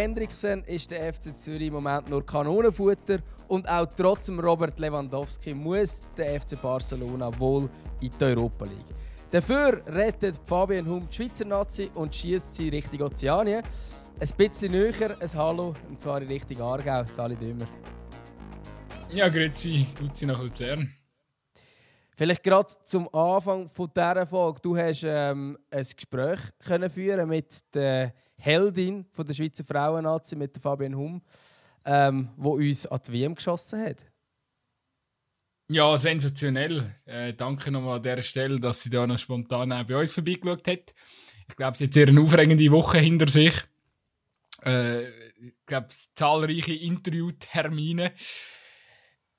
Hendrickson ist der FC Zürich im Moment nur Kanonenfutter und auch trotz Robert Lewandowski muss der FC Barcelona wohl in die Europa League. Dafür rettet Fabian Hum die Schweizer Nazi und schießt sie Richtung Ozeanien. Ein bisschen näher, ein Hallo, und zwar in Richtung Aargau. Sali Dümmer. Ja, grüezi, grüezi nach Luzern. Vielleicht gerade zum Anfang von dieser Folge. Du hast ähm, ein Gespräch können führen mit der Heldin von der Schweizer Frauennazi, mit der Fabian Hum, ähm, wo uns an die WM geschossen hat. Ja, sensationell. Äh, danke nochmal an dieser Stelle, dass sie da noch spontan bei uns vorbeigeschaut hat. Ich glaube, sie hat sehr eine aufregende Woche hinter sich. Äh, ich glaube, zahlreiche Interviewtermine.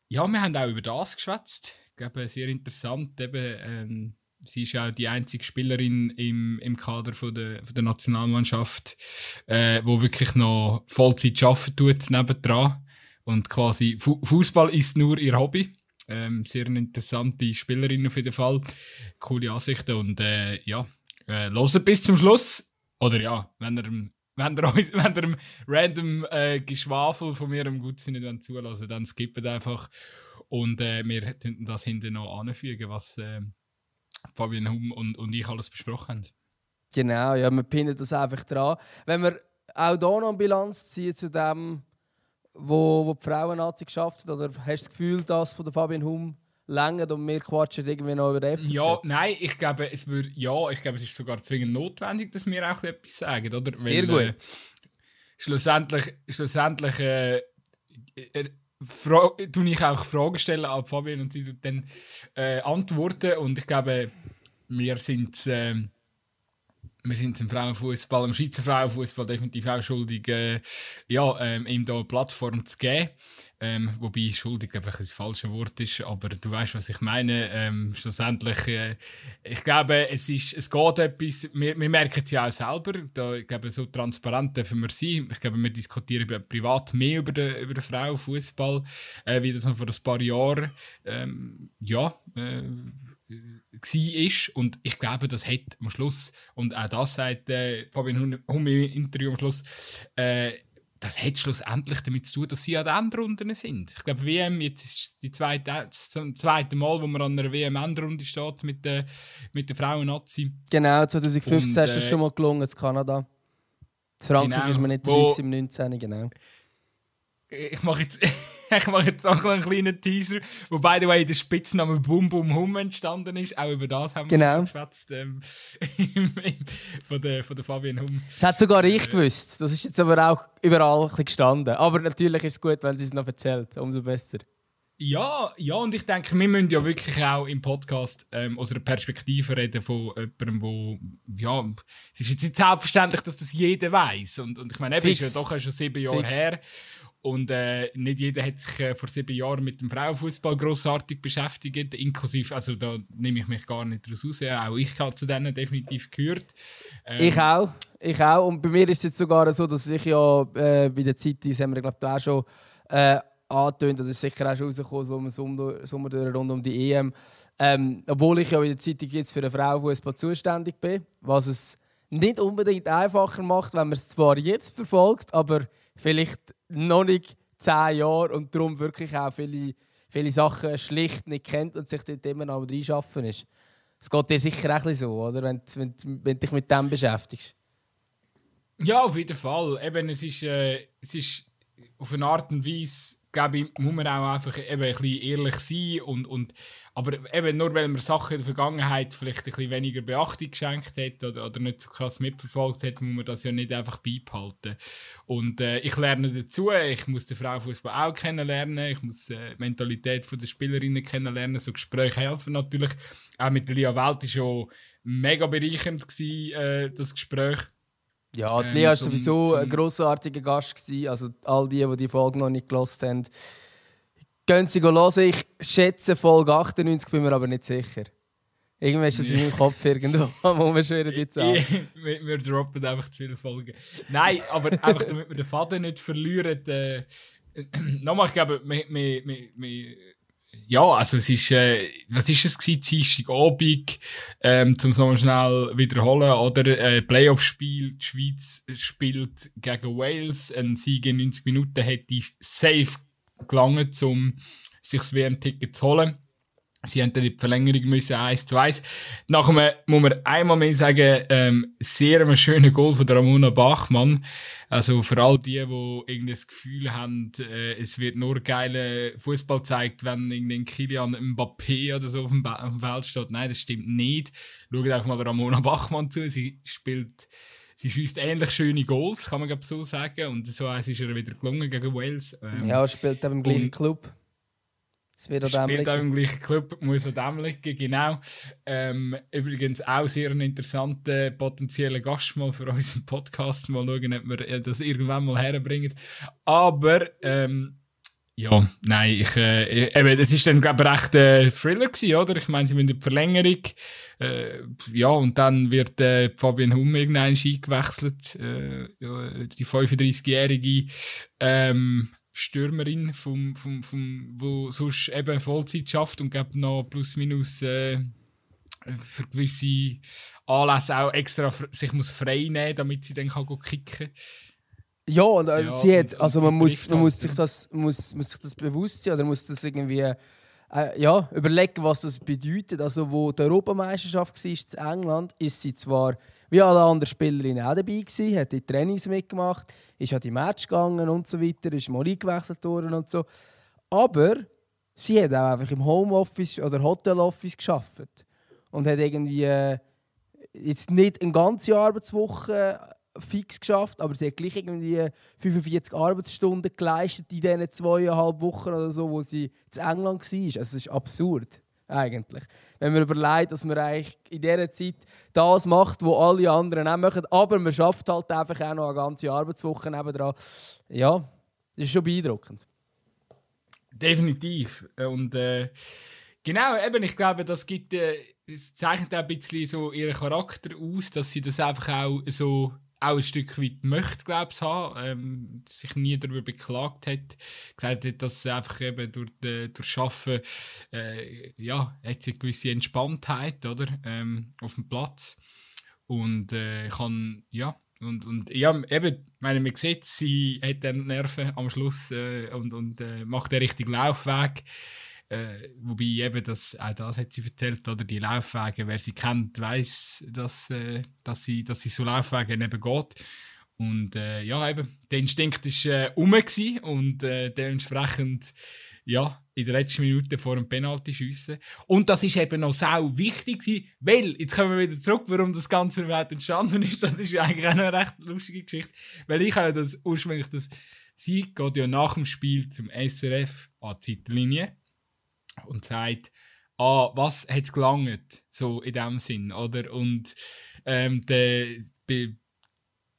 Ja, wir haben auch über das geschwätzt glaube, sehr interessant. Eben, ähm, sie ist ja die einzige Spielerin im, im Kader von der, von der Nationalmannschaft, äh, wo wirklich noch Vollzeit arbeiten tut nebendran. Und quasi Fu Fußball ist nur ihr Hobby. Ähm, sehr interessante Spielerin auf jeden Fall. Coole Ansichten und äh, ja, äh, loset bis zum Schluss. Oder ja, wenn ihr wenn ihr, wenn ihr random äh, Geschwafel von mir im Gutsinn nicht zulassen dann skippt einfach. Und äh, wir könnten das hinten noch anfügen, was äh, Fabian Hum und, und ich alles besprochen haben. Genau, ja, wir pinnen das einfach dran. Wenn wir auch hier noch eine Bilanz ziehen zu dem, wo, wo die Frauen-Nazi geschafft hat, oder hast du das Gefühl, dass von der Fabian Hum länger und wir quatschen irgendwie noch über FCZ? Ja, nein, ich glaube, es würde, ja, ich glaube, es ist sogar zwingend notwendig, dass wir auch etwas sagen, oder? Sehr Weil, äh, gut. Äh, schlussendlich, schlussendlich äh, äh tue ich auch Fragen stellen an Fabian und sie dann äh, antworten. Und ich glaube, wir sind äh, wir sind im Frauenfußball, im Schweizer Frauenfußball definitiv auch schuldig, äh, ja, ähm, ihm da eine Plattform zu geben. Ähm, wobei schuldig einfach das falsche Wort ist, aber du weißt, was ich meine. Ähm, schlussendlich, äh, ich glaube, es ist, es geht etwas. Wir, wir merken es ja auch selber. Da, ich glaube, so transparent dürfen wir sein. Ich glaube, wir diskutieren privat mehr über den, über den Frauenfußball, äh, wie das noch vor ein paar Jahren, ähm, ja. Äh, war. Und ich glaube, das hat am Schluss, und auch das sagt äh, Fabian Hum im Interview am Schluss, äh, das hat schlussendlich damit zu tun, dass sie an den Endrunden sind. Ich glaube, WM, jetzt ist die zweite, das zweite Mal, wo man an einer WM-Endrunde steht mit der, mit der Frauen-Nazi. Genau, 2015 und, äh, ist es schon mal gelungen, in Kanada. In Frankreich genau, ist man nicht wo, im 19. genau ich mache jetzt, ich mache jetzt auch einen kleinen Teaser, wo by the way der Spitzname Bum Bum Hum entstanden ist. Auch über das haben wir genau. geschwätzt ähm, von, der, von der Fabian Hum. Das hat sogar ich äh, gewusst. Das ist jetzt aber auch überall ein gestanden. Aber natürlich ist es gut, wenn sie es noch erzählt. Umso besser. Ja, ja, und ich denke, wir müssen ja wirklich auch im Podcast ähm, aus einer Perspektive reden von jemandem, wo, ja, es ist jetzt nicht selbstverständlich, dass das jeder weiß. Und, und ich meine, es ist ja doch schon sieben Jahre Fix. her. Und äh, nicht jeder hat sich äh, vor sieben Jahren mit dem Frauenfußball grossartig beschäftigt, inklusive, also da nehme ich mich gar nicht raus. Auch ich habe zu denen definitiv gehört. Ähm, ich auch, ich auch. Und bei mir ist es jetzt sogar so, dass ich ja äh, bei der Zeit, das haben wir glaube ich auch schon äh, angetönt, das ist sicher auch schon rausgekommen, so im Sommer, Sommer rund um die EM. Ähm, obwohl ich ja in der Zeitung jetzt für den Frauenfußball zuständig bin, was es nicht unbedingt einfacher macht, wenn man es zwar jetzt verfolgt, aber vielleicht noch nicht zehn Jahre und darum wirklich auch viele, viele Sachen schlicht nicht kennt und sich dort immer noch reinschaffen ist. Es geht dir sicher auch so, oder? Wenn, wenn, wenn du dich mit dem beschäftigst. Ja, auf jeden Fall. Eben, es ist, äh, es ist auf eine Art und Weise glaube ich, muss man auch einfach eben ein bisschen ehrlich sein und, und aber eben nur weil man Sachen in der Vergangenheit vielleicht ein bisschen weniger Beachtung geschenkt hat oder, oder nicht so krass mitverfolgt hat, muss man das ja nicht einfach beibehalten. Und äh, ich lerne dazu, ich muss den Frauenfußball auch kennenlernen, ich muss äh, die Mentalität der Spielerinnen kennenlernen, so Gespräche helfen natürlich. Auch mit der Lia Welt war schon mega bereichernd, gewesen, äh, das Gespräch. Ja, die Lea war ähm, sowieso zum... ein grossartiger Gast. Gewesen. Also all die, die die Folge noch nicht gelost haben, gehen sie hören. Ich schätze Folge 98, bin mir aber nicht sicher. Irgendwann ist das in meinem Kopf irgendwo, wo wir schon die Zahl. wir, wir droppen einfach zu viele Folgen. Nein, aber einfach damit wir den Faden nicht verlieren. Äh, nochmal, ich glaube, wir, wir, wir, ja, also es ist, äh, was ist es gewesen, Dienstagabend, ähm, zum so schnell wiederholen, oder, äh, Playoff-Spiel, die Schweiz spielt gegen Wales, ein Sieg in 90 Minuten hätte safe gelangt, um sich das WM-Ticket zu holen. Sie haben dann in die Verlängerung müssen, 1 zu 1. Nachher muss man einmal mehr sagen, ähm, sehr ein schöner Goal von Ramona Bachmann. Also für all die, die irgendwie das Gefühl haben, äh, es wird nur geile Fußball gezeigt, wenn irgendein Kilian Mbappé oder so auf dem, Feld steht. Nein, das stimmt nicht. Schaut einfach mal Ramona Bachmann zu. Sie spielt, sie schießt ähnlich schöne Goals, kann man glaube so sagen. Und so eins ist ihr wieder gelungen gegen Wales. Ähm, ja, spielt eben im gleichen Club. Es wird Spielt auch im gleichen Club, muss an dem liegen, genau. Ähm, übrigens auch sehr ein interessanter potenzieller Gast mal für unseren Podcast. Mal schauen, ob wir das irgendwann mal herbringen. Aber, ähm, ja, nein, ich, äh, eben, es ist dann, glaube ich, recht äh, Thriller gewesen, oder? Ich meine, sie müssen die Verlängerung, äh, ja, und dann wird äh, Fabian Hum irgendein Ski gewechselt, äh, die 35-jährige, ähm, Stürmerin, vom, vom, vom, wo sonst eben Vollzeit schafft und gibt noch plus minus äh, für gewisse Anlässe auch extra sich muss frei nehmen, damit sie dann kann kicken. Ja, und also ja, sie hat, also man muss, man muss sich das muss, muss sich das bewusst sein oder muss das irgendwie äh, ja, überlegen, was das bedeutet. Also wo die Europameisterschaft war in England, ist sie zwar wie alle anderen Spielerinnen auch dabei gewesen, hat die Trainings mitgemacht, ist an die Match gegangen und so weiter, ist mal eingewechselt worden und so. Aber sie hat auch einfach im Homeoffice oder Hoteloffice geschafft und hat irgendwie äh, jetzt nicht eine ganze Arbeitswoche fix geschafft, aber sie hat gleich irgendwie 45 Arbeitsstunden geleistet in diesen zweieinhalb Wochen oder so, wo sie in England war. Also es ist absurd eigentlich. Wenn man überlegt, dass man eigentlich in dieser Zeit das macht, was alle anderen auch machen, aber man schafft halt einfach auch noch eine ganze Arbeitswoche nebenan. Ja, das ist schon beeindruckend. Definitiv. Und äh, genau, eben, ich glaube, das gibt, äh, das zeichnet auch ein bisschen so ihren Charakter aus, dass sie das einfach auch so auch ein Stück weit möchte, glaube ich, haben, ähm, sich nie darüber beklagt hat, gesagt hat, dass sie einfach eben durch, äh, durch Arbeiten, äh, ja, hat sie eine gewisse Entspanntheit, oder, ähm, auf dem Platz und äh, kann, ja, und, und ja, eben, meine, man sieht, sie hat dann Nerven am Schluss äh, und, und äh, macht den richtigen Laufweg. Äh, wobei eben, das, auch das hat sie erzählt, oder die Laufwege, wer sie kennt, weiß, dass, äh, dass, sie, dass sie so Laufwege eben geht. Und äh, ja, eben, der Instinkt war äh, um und äh, dementsprechend ja, in der letzten Minute vor dem Penalty schiessen. Und das ist eben noch sau wichtig gewesen, weil, jetzt kommen wir wieder zurück, warum das Ganze überhaupt entstanden ist. Das ist ja eigentlich auch eine recht lustige Geschichte. Weil ich habe das ursprünglich, das, sie geht ja nach dem Spiel zum SRF an die Zeitlinie und sagt, ah, was hat es gelangt? So in dem Sinn, oder? Und ähm, der,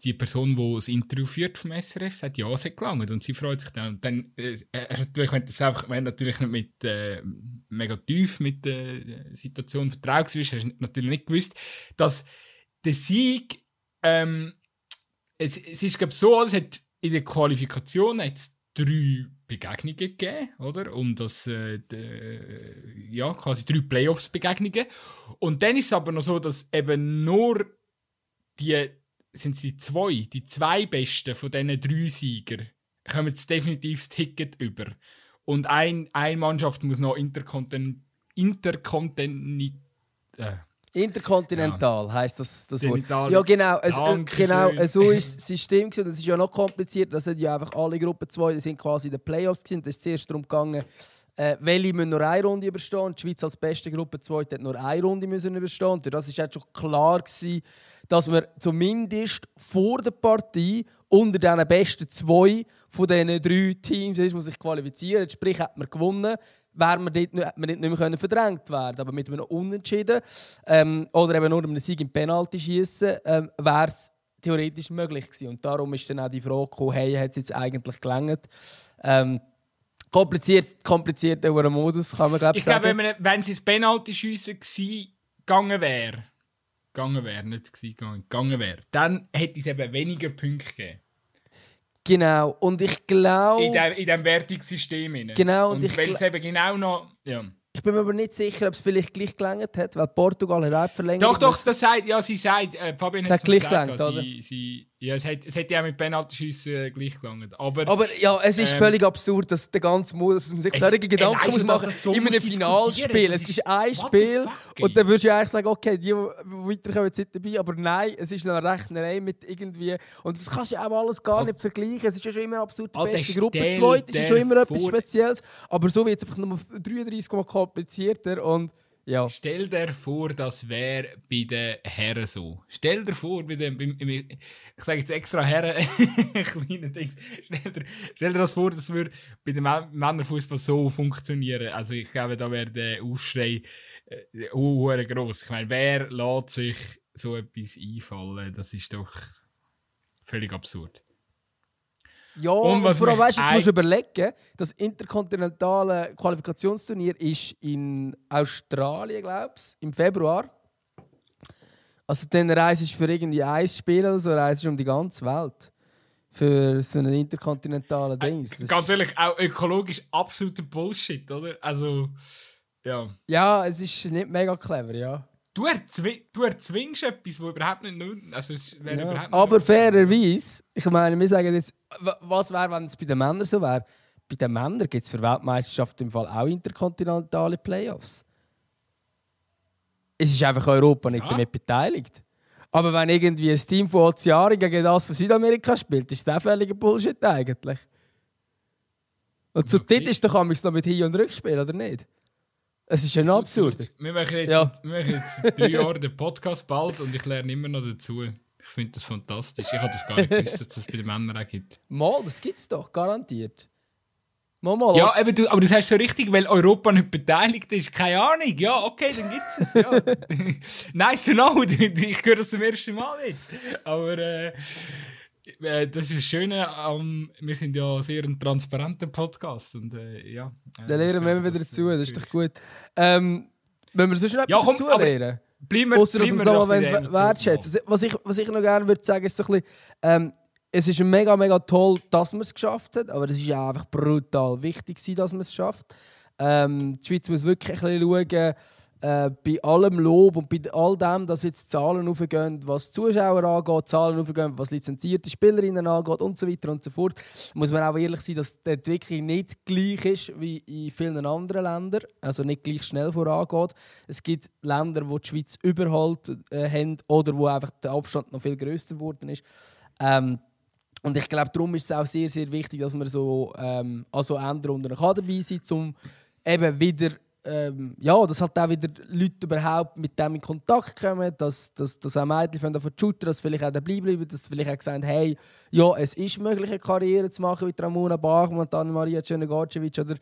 die Person, die das Interview führt vom SRF, sagt, ja, es hat gelangt. Und sie freut sich dann. Und dann, äh, natürlich, wenn das einfach, wenn natürlich nicht mit, äh, mega tief mit der Situation vertraut bist, hast du natürlich nicht gewusst, dass der Sieg, ähm, es, es ist, glaube so, es hat in der Qualifikation hat's drei Begegnungen gegeben, oder? Um das, äh, de, ja, quasi drei Playoffs-Begegnungen. Und dann ist es aber noch so, dass eben nur die, sind sie zwei, die zwei besten von diesen drei Siegern, kommen jetzt definitiv das Ticket über. Und ein, eine Mannschaft muss noch interkontinental, interkontinental, äh, Interkontinental ja. heißt das, das Wort. Ja, genau. Es, äh, genau so ist das System. Gewesen. Das ist ja noch kompliziert. Das sind ja einfach alle Gruppen zwei, die sind quasi in den Playoffs. Gewesen. Das ist zuerst darum gegangen, äh, welche müssen nur eine Runde überstehen. Die Schweiz als beste Gruppe 2 hat nur eine Runde müssen überstehen. Und das ist jetzt schon klar gewesen, dass man zumindest vor der Partie unter den besten zwei von diesen drei Teams ist, die sich qualifizieren. Sprich, hat man gewonnen, wäre man dort nicht, man nicht mehr verdrängt werden Aber mit einem Unentschieden ähm, oder eben nur einem Sieg im Penalty schießen ähm, wäre es theoretisch möglich gewesen. Und darum ist dann auch die Frage gekommen, hey, hat es jetzt eigentlich gelangt? Ähm, kompliziert, kompliziert über einen Modus, kann man glaube ich sagen. glaube, wenn, es ins Penalty schiessen gegangen wäre, gegangen wäre, nicht gegangen, gegangen wäre, dann hätte es eben weniger Punkte gegeben. Genau, und ich glaube... In diesem in Wertungssystem. rein. Genau, und und ich weil gl- es eben genau noch... Ja. Ich bin mir aber nicht sicher, ob es vielleicht gleich gelangt hat, weil Portugal hat auch die Verlängerung. Doch, doch, das sagt, ja, sie sagt, äh, Fabian Es hat gleich mir gesagt, gelangt, oder? Sie, sie, ja, es hat, es hat ja auch mit Penaltyschüssen äh, gleich gelangt. Aber, Aber ja, es ist Ähm, völlig absurd, dass der ganze Mut, dass man sich solche Gedanken du, muss machen das so in einem Finalspiel. Es ist ein Spiel und dann würdest du eigentlich sagen, okay, die, weiterkommen, sind dabei. Aber nein, es ist eine Rechnerei mit irgendwie... Und das kannst du ja auch alles gar nicht vergleichen. Es ist ja schon immer absurd, die Alter, beste Gruppe. Zweit ist ja schon immer etwas Spezielles. Aber so wird es einfach nur 33 Mal komplizierter und ja. Stell dir vor, das wäre bei den Herren so. Stell dir vor, bei dem, beim, im- ich sage jetzt extra Herren, kleine Dings. Stell dir, stell dir das vor, das würde bei dem Mä- Männerfußball so funktionieren. Also ich glaube, da wäre der Aufschrei äh, groß. Ich meine, wer lässt sich so etwas einfallen? Das ist doch völlig absurd. Ja, Und vor allem, weißt du, jetzt musst du überlegen, das interkontinentale Qualifikationsturnier ist in Australien, glaube ich, im Februar. Also dann reist du für irgendwie ein Spiel oder so, reist du um die ganze Welt. Für so einen interkontinentalen Ding. Das ist- Ganz ehrlich, auch ökologisch absoluter Bullshit, oder? Also, ja. Ja, es ist nicht mega clever, ja. Du, erzwi du erzwingst etwas, wo überhaupt nicht nur. Also es wäre ja. überhaupt nicht Aber nötig. fairerweise, ich meine, wir sagen jetzt, was wäre, wenn es bei den Männern so wäre? Bei den Männern gibt es für Weltmeisterschaften im Fall auch interkontinentale Playoffs. Es ist einfach Europa nicht Ja. damit beteiligt. Aber wenn irgendwie ein Team von Ozeanien gegen das von Südamerika spielt, ist das völliger Bullshit eigentlich. Und Ja, dort ist doch noch mit Hin- und Rückspiel, oder nicht? Es ist noch absurd. Wir machen jetzt, Ja. wir machen jetzt drei Jahre den Podcast bald und ich lerne immer noch dazu. Ich finde das fantastisch. Ich habe das gar nicht gewusst, dass das bei den Männern auch gibt. Mal, das gibt's doch, garantiert. Mal, mal. Ja, eben, du, aber du sagst so richtig, weil Europa nicht beteiligt ist. Keine Ahnung. Ja, okay, dann gibt es es. Ja. nice to know. Ich höre das zum ersten Mal jetzt. Aber äh, äh, das ist das Schöne. am wir sind ja sehr ein transparenter Podcast. Und, äh, ja, äh, Dann lernen wir immer wieder äh, das ist doch gut. Ähm, wenn wir sonst noch Ja, etwas komm, dazu aber- lernen? Bleiben wir, Ausser, dass wir es nochmal wollen wertschätzen was ich, was ich noch gerne würde sagen, ist so ein bisschen, ähm, es ist mega, mega toll, dass man es geschafft hat, aber es ist auch einfach brutal wichtig, dass man es schafft. Ähm, die Schweiz muss wirklich ein bisschen schauen, äh, bei allem Lob und bei all dem, dass jetzt Zahlen aufgehen, was Zuschauer angeht, Zahlen aufgehen, was lizenzierte Spielerinnen angeht und so weiter und so fort, muss man auch ehrlich sein, dass die Entwicklung nicht gleich ist wie in vielen anderen Ländern, also nicht gleich schnell vorangeht. Es gibt Länder, wo die Schweiz überholt äh, haben oder wo einfach der Abstand noch viel größer geworden ist. Ähm, und ich glaube, darum ist es auch sehr, sehr wichtig, dass man so ähm, also dabei sein kann, um eben wieder ähm, ja, dass halt auch wieder Leute überhaupt mit dem in Kontakt kommen, dass, dass, dass auch Mädchen von der shooten, dass vielleicht auch dabei bleiben, dass vielleicht auch sagen, hey, ja, es ist möglich, eine Karriere zu machen wie Ramona Bachmann und Anna-Maria Czernegacevic oder,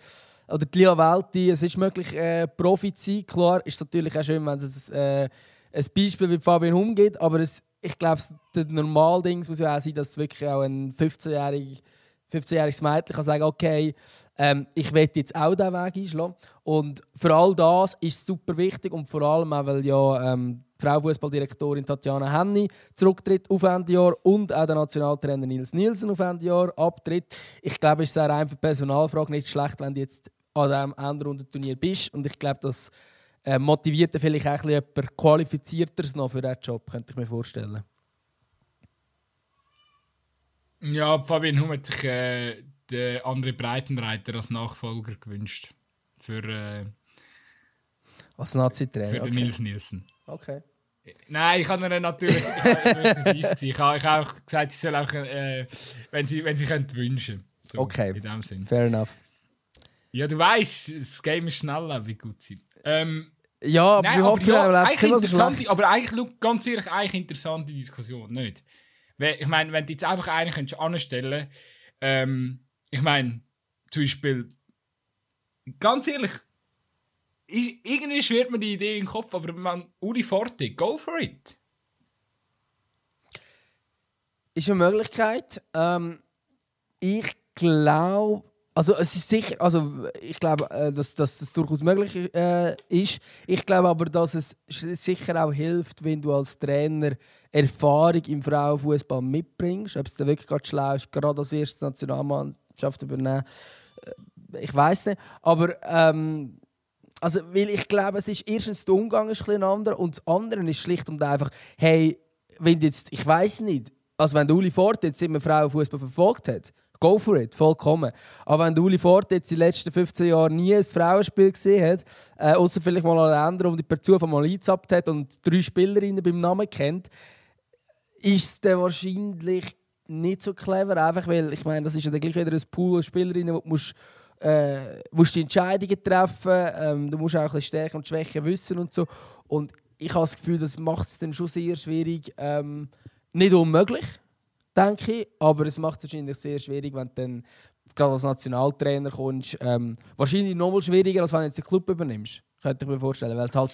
oder die Lia Welti. Es ist möglich, äh, Profi zu sein. Klar ist natürlich auch schön, wenn es äh, ein Beispiel wie Fabian Hum gibt, aber es, ich glaube, das Normalding muss ja auch sein, dass wirklich auch ein 15-jähriger 15-jähriges Mädchen kann sagen, okay, ähm, ich will jetzt auch diesen Weg einschlagen. Und für all das ist super wichtig und vor allem auch, weil ja ähm, die Frauenfußballdirektorin Tatjana Henny zurücktritt auf Ende Jahr und auch der Nationaltrainer Nils Nielsen auf Ende Jahr abtritt. Ich glaube, es ist eine rein Personalfrage nicht schlecht, wenn du jetzt an diesem Endrundenturnier bist. Und ich glaube, das äh, motiviert vielleicht auch jemand Qualifizierteres noch für diesen Job, könnte ich mir vorstellen. Ja, Fabian Hum hat sich äh, den André Breitenreiter als Nachfolger gewünscht. Für, äh, Als Nazi-Trainer. für den Okay. Nils Nielsen. okay. Nein, ich habe ihn natürlich ich gewesen. ich habe, ich habe auch gesagt, sie soll auch, äh, wenn sie, wenn sie könnte, wünschen. So, Okay. In dem Sinn. Fair enough. Ja, du weißt, das Game ist schnell, wie gut sie. Ähm, Ja, aber Nein, wir hoffen, ja, eigentlich bleibt immer so schlecht. aber eigentlich, ganz ehrlich, eigentlich interessante Diskussion, nicht? Ich meine, wenn du jetzt einfach einen könntest anstellen, ähm, ich meine, zum Beispiel, ganz ehrlich, ist, irgendwie schwirrt mir die Idee in den Kopf, aber man, Uli Forte, go for it. Ist eine Möglichkeit. Ähm, ich glaube, Also es ist sicher, also ich glaube, äh, dass, dass das durchaus möglich äh, ist. Ich glaube aber, dass es sicher auch hilft, wenn du als Trainer Erfahrung im Frauenfußball mitbringst. Ob es dann wirklich gerade schlau ist, gerade als erste Nationalmannschaft übernehmen. Äh, ich weiß nicht. Aber ähm, also, weil ich glaube, es ist erstens der Umgang ist ein anderer und das andere ist schlicht und einfach, hey, wenn jetzt, ich weiß nicht, also wenn der Uli Ford jetzt immer Frauenfußball verfolgt hat, go for it, vollkommen. Aber wenn Uli Ford jetzt in den letzten 15 Jahren nie ein Frauenspiel gesehen hat, äh, außer vielleicht mal an anderen, die per Zufall mal eingezappt hat und drei Spielerinnen beim Namen kennt, ist es wahrscheinlich nicht so clever, einfach weil, ich meine, das ist ja dann gleich wieder ein Pool an Spielerinnen, wo du musst, äh, musst die Entscheidungen treffen, ähm, du musst auch ein bisschen Stärken und Schwächen wissen und so. Und ich habe das Gefühl, das macht es dann schon sehr schwierig, ähm, nicht unmöglich, denke ich, aber es macht es wahrscheinlich sehr schwierig, wenn du dann gerade als Nationaltrainer kommst. Ähm, wahrscheinlich noch mal schwieriger, als wenn du jetzt einen Club übernimmst, könnte ich mir vorstellen, weil du halt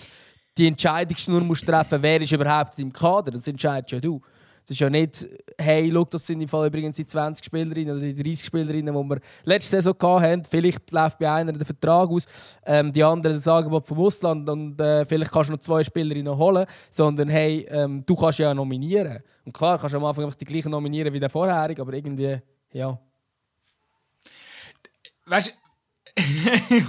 die Entscheidung nur musst treffen, wer ist überhaupt im Kader, das entscheidest ja du. Es ist ja nicht, hey, schau, das sind im Fall übrigens die 20 Spielerinnen oder die 30 Spielerinnen, die wir letzte Saison hatten. Vielleicht läuft bei einer der Vertrag aus, ähm, die anderen das Angebot vom Ausland und äh, vielleicht kannst du noch zwei Spielerinnen holen. Sondern hey, ähm, du kannst ja nominieren. Und klar, kannst du am Anfang einfach die gleichen nominieren wie der vorherige, aber irgendwie, ja. Weißt ich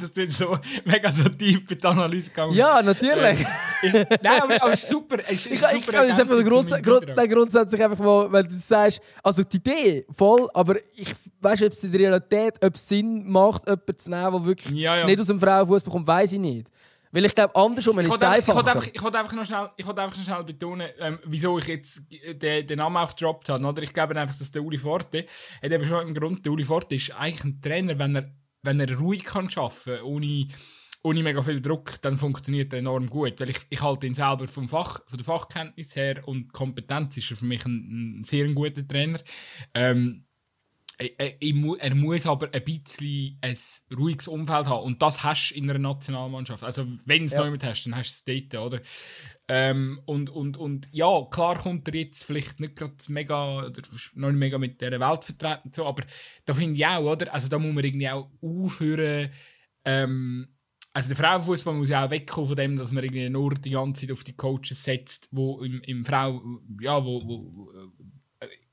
dass du jetzt so mega so tief die Analyse gegangen bist. Ja, natürlich. Äh, nein, aber, aber super. Es ist ich, super ich kann jetzt einfach Grunds Grund, grundsätzlich einfach mal, wenn du sagst, also die Idee voll, aber ich weiß ob es in der Realität, ob es Sinn macht, jemanden zu nehmen, der wirklich ja, ja. nicht aus dem Frauenfußball kommt, weiß ich nicht. Weil ich glaube, andersrum ist es einfacher. Ich wollte einfach, noch schnell, ich einfach noch schnell betonen, ähm, wieso ich jetzt den, den Namen auch gedroppt habe. Oder? Ich glaube einfach, dass der Uli Forte, hat eben schon einen Grund, der Uli Forte ist eigentlich ein Trainer, wenn er wenn er ruhig kann arbeiten kann, ohne, ohne mega viel Druck, dann funktioniert er enorm gut. Weil ich, ich halte ihn selber vom Fach, von der Fachkenntnis her und Kompetenz ist er für mich ein, ein sehr guter Trainer. Ähm, er muss aber ein bisschen ein ruhiges Umfeld haben. Und das hast du in einer Nationalmannschaft. Also, wenn du es ja. noch hast, dann hast du es dort, oder? Ähm, und, und, und ja, klar kommt er jetzt vielleicht nicht gerade mega, oder noch nicht mega mit dieser Welt vertreten, so, aber da finde ich auch, oder? Also, da muss man irgendwie auch aufhören, ähm, also der Frauenfußball muss ja auch wegkommen von dem, dass man irgendwie nur die ganze Zeit auf die Coaches setzt, wo im, im Frau, ja, wo, wo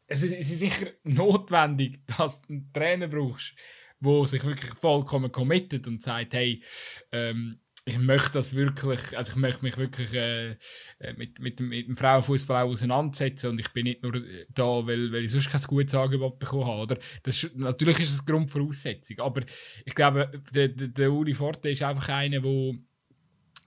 es ist, es ist sicher notwendig, dass du einen Trainer brauchst, der sich wirklich vollkommen committet und sagt, hey, ähm, ich möchte das wirklich, also ich möchte mich wirklich äh, äh mit, mit, mit dem Frauenfußball auseinandersetzen und ich bin nicht nur da, weil, weil ich sonst kein gutes Angebot bekommen habe. Oder? Das, natürlich ist das Grundvoraussetzung, aber ich glaube, der, der, der Uli Forte ist einfach einer, der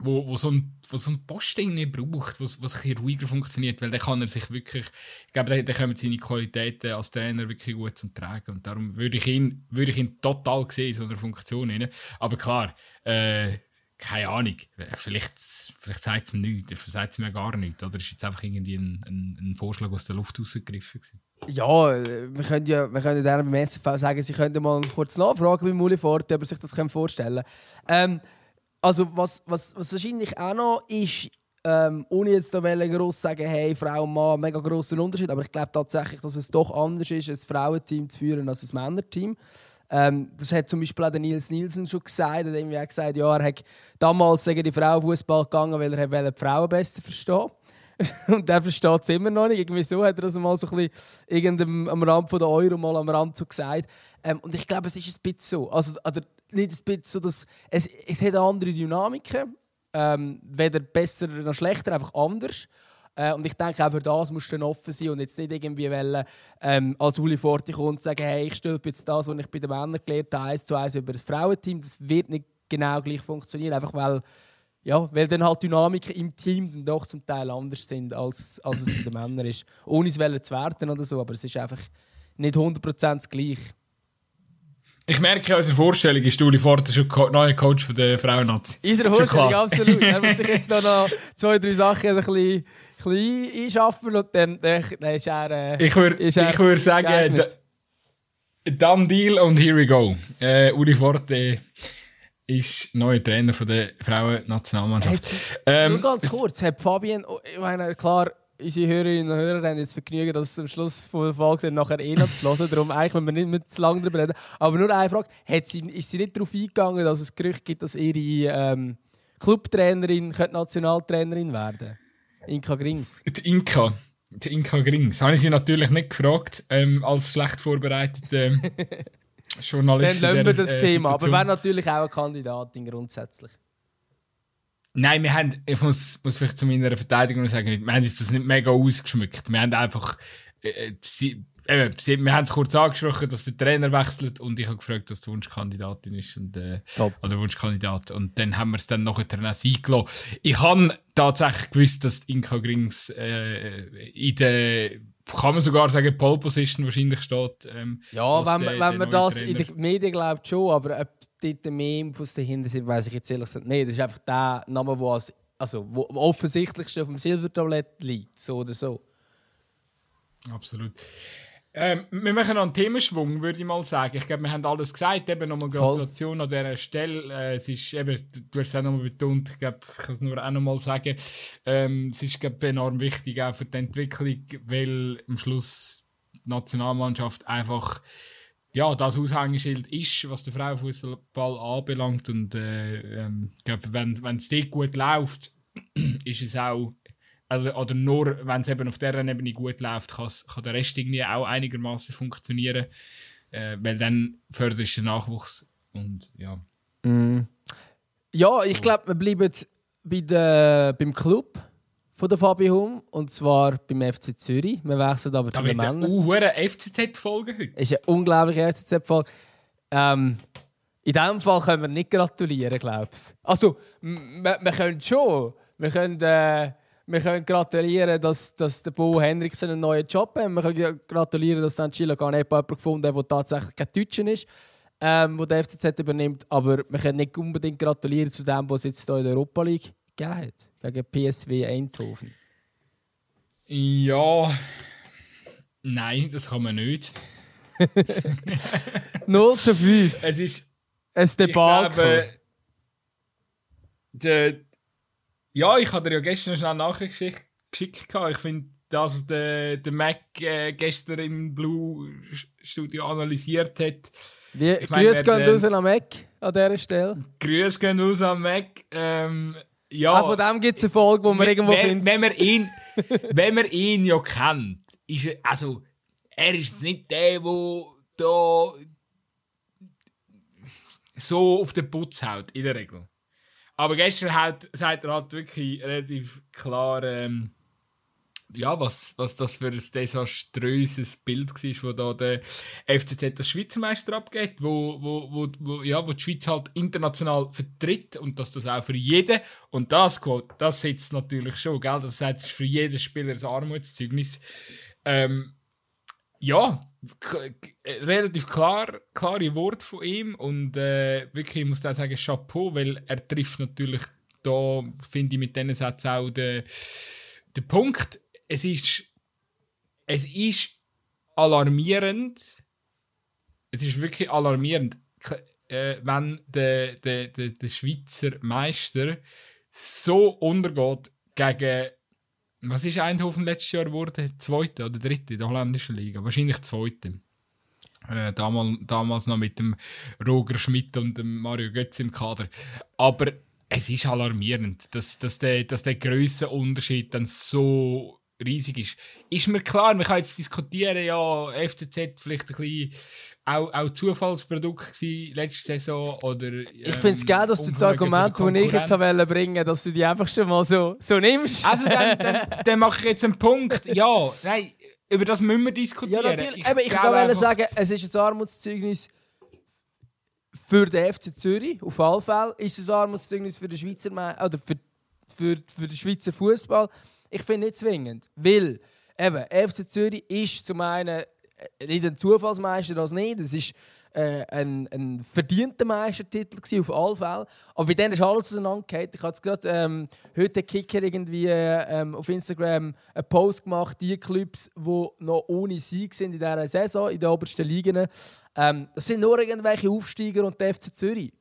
wo, wo, so ein, wo so ein Posting nicht braucht, was, was ein ruhiger funktioniert, weil dann kann er sich wirklich, ich glaube, dann kommen seine Qualitäten als Trainer wirklich gut zum Tragen und darum würde ich ihn, würde ich ihn total sehen in so einer Funktion. Rein. Aber klar, äh, keine Ahnung, vielleicht, vielleicht sagt es mir nichts, vielleicht sagt es mir gar nichts, oder ist jetzt einfach irgendwie ein, ein, ein Vorschlag aus der Luft rausgegriffen gewesen? Ja, äh, wir können ja, wir können ja beim SFV sagen, sie könnten mal kurz nachfragen bei Muli Forte, ob er sich das vorstellen kann. Ähm, also was, was, was wahrscheinlich auch noch ist, ähm, ohne jetzt da groß sagen, hey, Frau und Mann, mega grossen Unterschied, aber ich glaube tatsächlich, dass es doch anders ist, ein Frauenteam zu führen als ein Männerteam. Ähm, das hat zum Beispiel auch der Nils Nielsen schon gesagt. Er hat auch gesagt, ja, er hat damals gegen die Frauenfußball gegangen, weil er die Frauen besser verstehen und der versteht es immer noch nicht. Irgendwie so hat er das mal so ein bisschen am Rand von der Euro mal am Rand so gesagt. Ähm, und ich glaube, es ist ein bisschen so. Also, also nicht ein bisschen so, dass es, es hat andere Dynamiken. Ähm, weder besser noch schlechter, einfach anders. Äh, und ich denke, auch für das musst du dann offen sein und jetzt nicht irgendwie wollen, ähm, als Uli Forti kommt und sagen, hey, ich stülpe jetzt das, was ich bei den Männern gelernt habe, eins zu eins über das Frauenteam. Das wird nicht genau gleich funktionieren, einfach weil, ja, weil dann halt Dynamiken im Team dann doch zum Teil anders sind, als, als es bei den Männern ist. Ohne es zu werten oder so, aber es ist einfach nicht 100% gleich. Ich merke, unsere Vorstellung ist Uli Forte schon Co neuer Coach von der Frauennazi. Unsere Vorstellung, absolut. er muss sich jetzt noch, noch zwei, drei Sachen ein bisschen, bisschen einschaffen und dann, dann, dann ist er. Äh, ich würde würd sagen, Done Deal und here we go. Äh, Uli Forte ist neuer Trainer von der Frauennationalmannschaft. Ähm, nur ganz kurz, hat Fabian, oh, ich meine, klar, unsere Hörerinnen und Hörer haben jetzt Vergnügen, das am Schluss von der Folge nachher eh noch zu hören. Darum eigentlich, wenn wir nicht mehr zu lange darüber reden. Aber nur eine Frage: hat sie, Ist sie nicht darauf eingegangen, dass es Gerüchte gibt, dass ihre ähm, Clubtrainerin Nationaltrainerin werden Inka Grings. Die Inka. Die Inka Grings. Habe ich sie natürlich nicht gefragt, ähm, als schlecht vorbereitete Journalistin. Dann nehmen wir das äh, Thema. Aber wäre natürlich auch eine Kandidatin grundsätzlich. Nein, wir haben, ich muss, muss vielleicht zu meiner Verteidigung sagen, wir haben uns das nicht mega ausgeschmückt. Wir haben einfach, äh, äh sie, äh, sie, wir haben es kurz angesprochen, dass der Trainer wechselt und ich habe gefragt, dass die Wunschkandidatin ist und, äh, oder Wunschkandidat. Und dann haben wir es dann nachher eingelassen. Ich habe tatsächlich gewusst, dass Inka Grings äh, in der kann man sogar sagen, Pole Position wahrscheinlich steht. Ähm, ja, wenn, der, wenn man das Trainer. in den Medien glaubt, schon, aber ob dort mehr Infos dahinter sind, weiß ich jetzt ehrlich gesagt nicht. Das ist einfach der Name, der als, also, wo offensichtlich auf dem Silbertablett liegt, so oder so. Absolut. Ähm, wir machen noch einen Themenschwung, würde ich mal sagen. Ich glaube, wir haben alles gesagt. Eben nochmal Gratulation an dieser Stelle. Äh, es ist eben, du hast es auch nochmal betont, ich glaube, ich kann es nur auch nochmal sagen. Ähm, es ist, glaube enorm wichtig auch für die Entwicklung, weil am Schluss die Nationalmannschaft einfach ja, das Aushängeschild ist, was der Frauenfußball anbelangt. Und äh, ähm, ich glaube, wenn es dort gut läuft, ist es auch also, oder nur, wenn es eben auf dieser Ebene gut läuft, kann der Rest irgendwie auch einigermaßen funktionieren. Äh, weil dann förderst du den Nachwuchs. Und ja. Mm. Ja, ich glaube, wir bleiben bei der, beim Club von der Fabi Hum. Und zwar beim FC Zürich. Wir wechseln aber zu den Männern. Da eine FCZ-Folge heute. ist eine unglaubliche FCZ-Folge. Ähm, in diesem Fall können wir nicht gratulieren, glaube ich. Also, wir, wir können schon. Wir können. Äh, wir können gratulieren, dass, dass der Bo Henriksen einen neuen Job hat. Wir können gratulieren, dass dann Chile gar nicht jemanden gefunden hat, der tatsächlich kein Deutscher ist, ähm, der der FCZ übernimmt. Aber wir können nicht unbedingt gratulieren zu dem, was es jetzt hier in der Europa League gegeben hat. Gegen PSW Eindhoven. Ja. Nein, das kann man nicht. 0 zu 5. Es ist. Ein Debakel. der ja, ich habe dir ja gestern schon eine Nachricht geschickt. Ich finde, das, was der, der Mac äh, gestern im Blue Studio analysiert hat. Die, ich mein, Grüße gehen raus an Mac an dieser Stelle. Grüße gehen raus an Mac. Ähm, ja, Auch von dem gibt es eine Folge, wo man irgendwo wenn, findet. Wenn man ihn, wenn man ihn ja kennt, ist er, also, er ist nicht der, der da so auf den Putz haut, in der Regel. Aber gestern hat, sagt er halt wirklich relativ klar, ähm, ja, was, was das für ein desaströses Bild war, wo da der FCZ das Schweizer Meister abgeht, wo, wo, wo, wo, ja, wo die Schweiz halt international vertritt und dass das auch für jeden, und das, das sitzt natürlich schon, gell, das heißt, für jeden Spieler ein Armutszeugnis. Ähm, ja, relativ klar, klare Worte von ihm und äh, wirklich, ich muss da sagen, Chapeau, weil er trifft natürlich da, finde ich, mit diesen Sätzen auch den, den Punkt. Es ist, es ist alarmierend, es ist wirklich alarmierend, äh, wenn der, der, der, der Schweizer Meister so untergeht gegen was ist Eindhoven letztes Jahr geworden? Zweite oder dritte in der holländischen Liga? Wahrscheinlich zweite. Äh, damals, damals noch mit dem Roger Schmidt und dem Mario Götz im Kader. Aber es ist alarmierend, dass, dass der, dass der Grössenunterschied dann so riesig ist. Ist mir klar, man kann jetzt diskutieren, ja, FCZ vielleicht ein bisschen auch, auch Zufallsprodukt gewesen letzte Saison oder ähm, Ich finde es geil, dass du die Argumente, die ich jetzt bringen wollte, dass du die einfach schon mal so, so nimmst. Also dann, dann, dann mache ich jetzt einen Punkt. Ja, nein, über das müssen wir diskutieren. Ja, natürlich. Ich, Eben, ich kann sagen, es ist ein Armutszeugnis für den FC Zürich, auf alle Fälle. Ist es ein Armutszeugnis für den Schweizer oder für, für, für den Schweizer Fußball? Ich finde nicht zwingend, weil eben, FC Zürich ist zum einen äh, nicht ein Zufallsmeister, das nicht. Es ist äh, ein, ein verdienter Meistertitel gewesen, auf alle Fälle. Aber bei denen ist alles auseinandergegangen. Ich habe gerade ähm, heute Kicker irgendwie ähm, auf Instagram einen Post gemacht, die Clubs, die noch ohne Sieg sind in dieser Saison, in den obersten Ligen. Ähm, das sind nur irgendwelche Aufsteiger und der FC Zürich.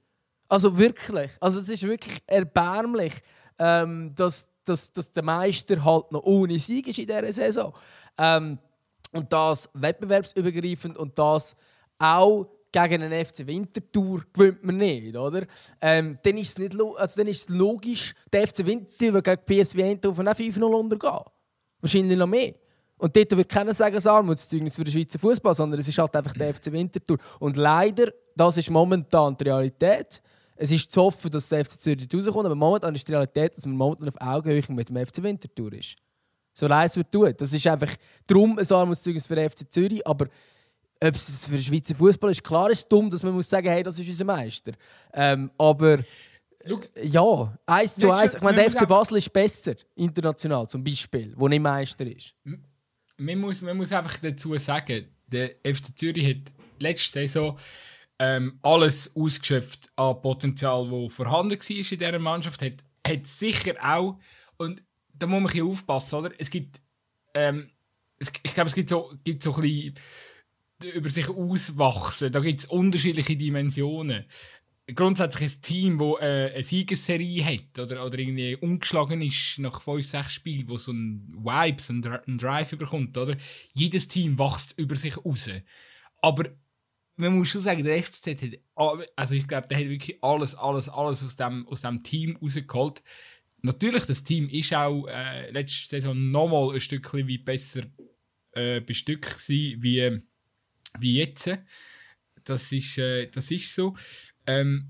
Also wirklich. Also es ist wirklich erbärmlich, ähm, dass dass, dass der Meister halt noch ohne Sieg ist in dieser Saison. Ähm, und das wettbewerbsübergreifend und das auch gegen einen FC Winterthur gewinnt man nicht, oder? Ähm, dann, ist es nicht also dann ist es logisch, der FC Winterthur gegen PSV Eindhoven auch 5-0 untergehen. Wahrscheinlich noch mehr. Und dort wird keiner sagen, es Armutszeugnis für den Schweizer Fußball, sondern es ist halt einfach der FC Winterthur. Und leider, das ist momentan die Realität. Es ist zu hoffen, dass der FC Zürich rauskommt, aber momentan ist die Realität, dass man momentan auf Augenhöhe mit dem FC Winterthur ist. So leid es mir tut. Das ist einfach darum ein Armutszeugnis für den FC Zürich, aber ob es für den Schweizer Fußball ist, klar ist es dumm, dass man muss sagen, hey, das ist unser Meister. Ähm, aber Look, ja, eins zu eins. Ich meine, der FC Basel ist besser international, zum Beispiel, wo nicht Meister ist. Man muss, man muss einfach dazu sagen, der FC Zürich hat letzte Saison ähm, alles ausgeschöpft an Potenzial, das vorhanden war in dieser Mannschaft. Hat, hat sicher auch, und da muss man ein aufpassen, oder? Es gibt, ähm, es, ich glaube, es gibt so, gibt so ein bisschen über sich auswachsen. Da gibt es unterschiedliche Dimensionen. Grundsätzlich ein Team, das äh, eine Siegesserie hat oder, oder irgendwie ungeschlagen ist nach 5, 6 Spielen, wo so ein Vibe, so ein, Drive bekommt, oder? Jedes Team wächst über sich raus. Aber man muss schon sagen, der FCZ hat, also ich glaube, der hat wirklich alles, alles, alles aus dem, aus dem Team rausgeholt. Natürlich, das Team ist auch äh, letzte Saison nochmal ein Stückchen wie besser äh, bestückt gewesen, wie wie jetzt. Das ist, äh, das ist so. Ähm,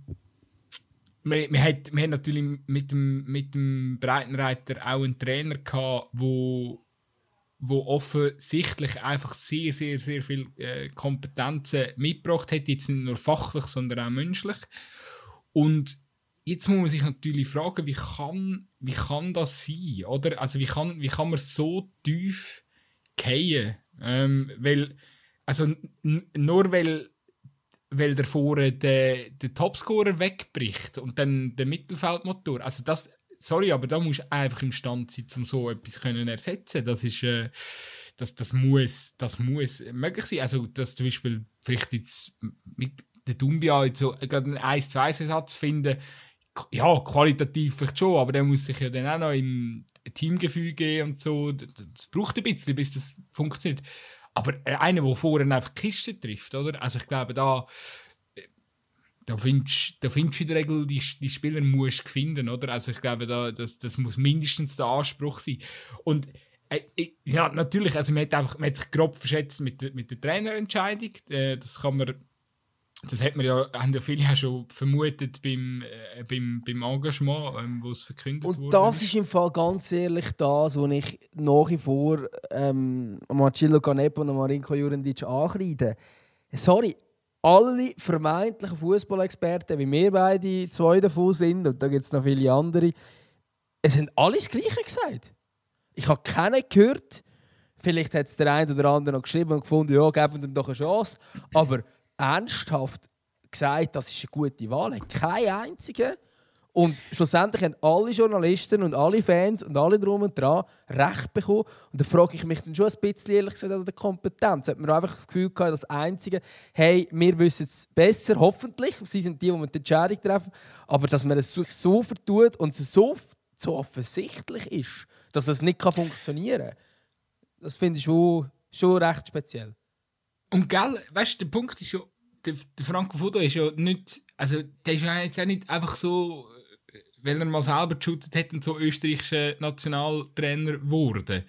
wir, wir, hat, wir haben natürlich mit dem, mit dem Breitenreiter auch einen Trainer gehabt, wo, wo offensichtlich einfach sehr, sehr, sehr viel äh, Kompetenzen mitgebracht hat. Jetzt nicht nur fachlich, sondern auch menschlich. Und jetzt muss man sich natürlich fragen, wie kann, wie kann das sein? Oder? Also wie kann, wie kann man so tief fallen? Ähm, weil also nur weil, weil der vorne der, der Topscorer wegbricht und dann der Mittelfeldmotor. Also das, sorry, aber da musst du einfach imstand sein, um so etwas können ersetzen. Das ist, äh, das, das muss, das muss möglich sein. Also dass zum Beispiel vielleicht jetzt mit der Dumbia jetzt so gerade einen 1-2-Ersatz finden, ja, qualitativ vielleicht schon, aber der muss sich ja dann auch noch im Teamgefüge und so, das braucht ein bisschen, bis das funktioniert. Aber äh, einer, der vorher einfach die Kiste trifft, oder? Also ich glaube, da, äh, da findest da findest du in der Regel, die, die Spieler musst du finden, oder? Also ich glaube, da, das, das muss mindestens der Anspruch sein. Und äh, ja, natürlich, also man hat, einfach, man hat sich grob verschätzt mit, mit der Trainerentscheidung. Äh, das kann man das hat man ja, haben ja viele schon vermutet beim, äh, beim, beim Engagement, ähm, wo es verkündet wurde. Und das ist im Fall ganz ehrlich das, was ich nach wie vor ähm, Marcello Canepo und Marinko Jurendic ankreide. Sorry, alle vermeintlichen Fußballexperten, wie wir beide zwei davon sind, und da gibt es noch viele andere, es haben alles das Gleiche gesagt. Ich habe keinen gehört, vielleicht hat es der eine oder andere noch geschrieben und gefunden, ja, geben ihm doch eine Chance, aber ernsthaft gesagt, das ist eine gute Wahl. Kein einziger. Und schlussendlich haben alle Journalisten und alle Fans und alle drum und dran Recht bekommen. Und da frage ich mich dann schon ein bisschen ehrlich gesagt an der Kompetenz. Hat man einfach das Gefühl gehabt, dass Einzige, hey, wir wissen es besser, hoffentlich. Sie sind die, die die Entscheidung treffen. Aber dass man es sich so vertut und es so, so offensichtlich ist, dass es nicht funktionieren kann, das finde ich schon, schon recht speziell. Und gell, weißt du, der Punkt ist ja, der, der Franco Foto ist ja nicht, also der ist ja jetzt auch nicht einfach so, weil er mal selber geshootet hat und so österreichischer Nationaltrainer geworden.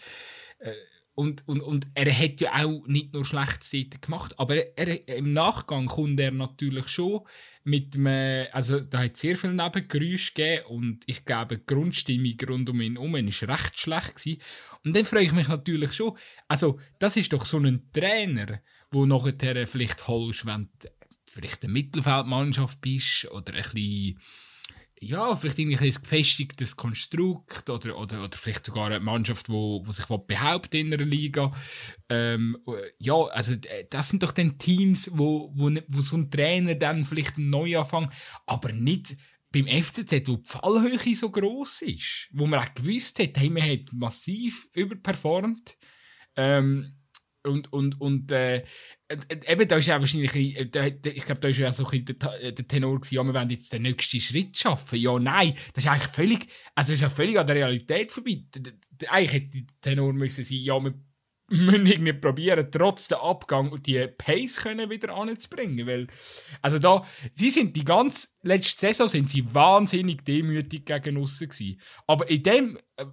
Äh, und, und, und er hat ja auch nicht nur schlechte Seiten gemacht, aber er, im Nachgang kommt er natürlich schon mit einem, also da hat sehr viel Nebengeräusche gegeben und ich glaube, die Grundstimmung rund um ihn herum war recht schlecht gewesen. Und dann frage ich mich natürlich schon, also das ist doch so ein Trainer, wo nachher vielleicht holst, wenn du vielleicht eine Mittelfeldmannschaft bist oder ein bisschen ja, vielleicht ein gefestigtes Konstrukt oder, oder, oder vielleicht sogar eine Mannschaft, die wo, wo sich behauptet in einer Liga. Ähm, ja, also das sind doch dann Teams, wo, wo, wo so ein Trainer dann vielleicht einen Neuanfang, aber nicht beim FCZ, wo die Fallhöhe so groß ist, wo man auch gewusst hat, hey, man hat massiv überperformt. Ähm, und, und, und äh, eben, da ist ja wahrscheinlich, ich glaube, da ist ja so ein der, der Tenor gewesen, ja, wir wollen jetzt den nächsten Schritt schaffen. Ja, nein, das ist eigentlich völlig, also ist ja völlig an der Realität vorbei. Eigentlich hätte der Tenor müssen sein, ja, wir müssen irgendwie probieren, trotz der Abgang die Pace können wieder anzubringen, weil, also da, sie sind die ganze letzte Saison sind sie wahnsinnig demütig gegen uns gewesen. Aber in dem, äh,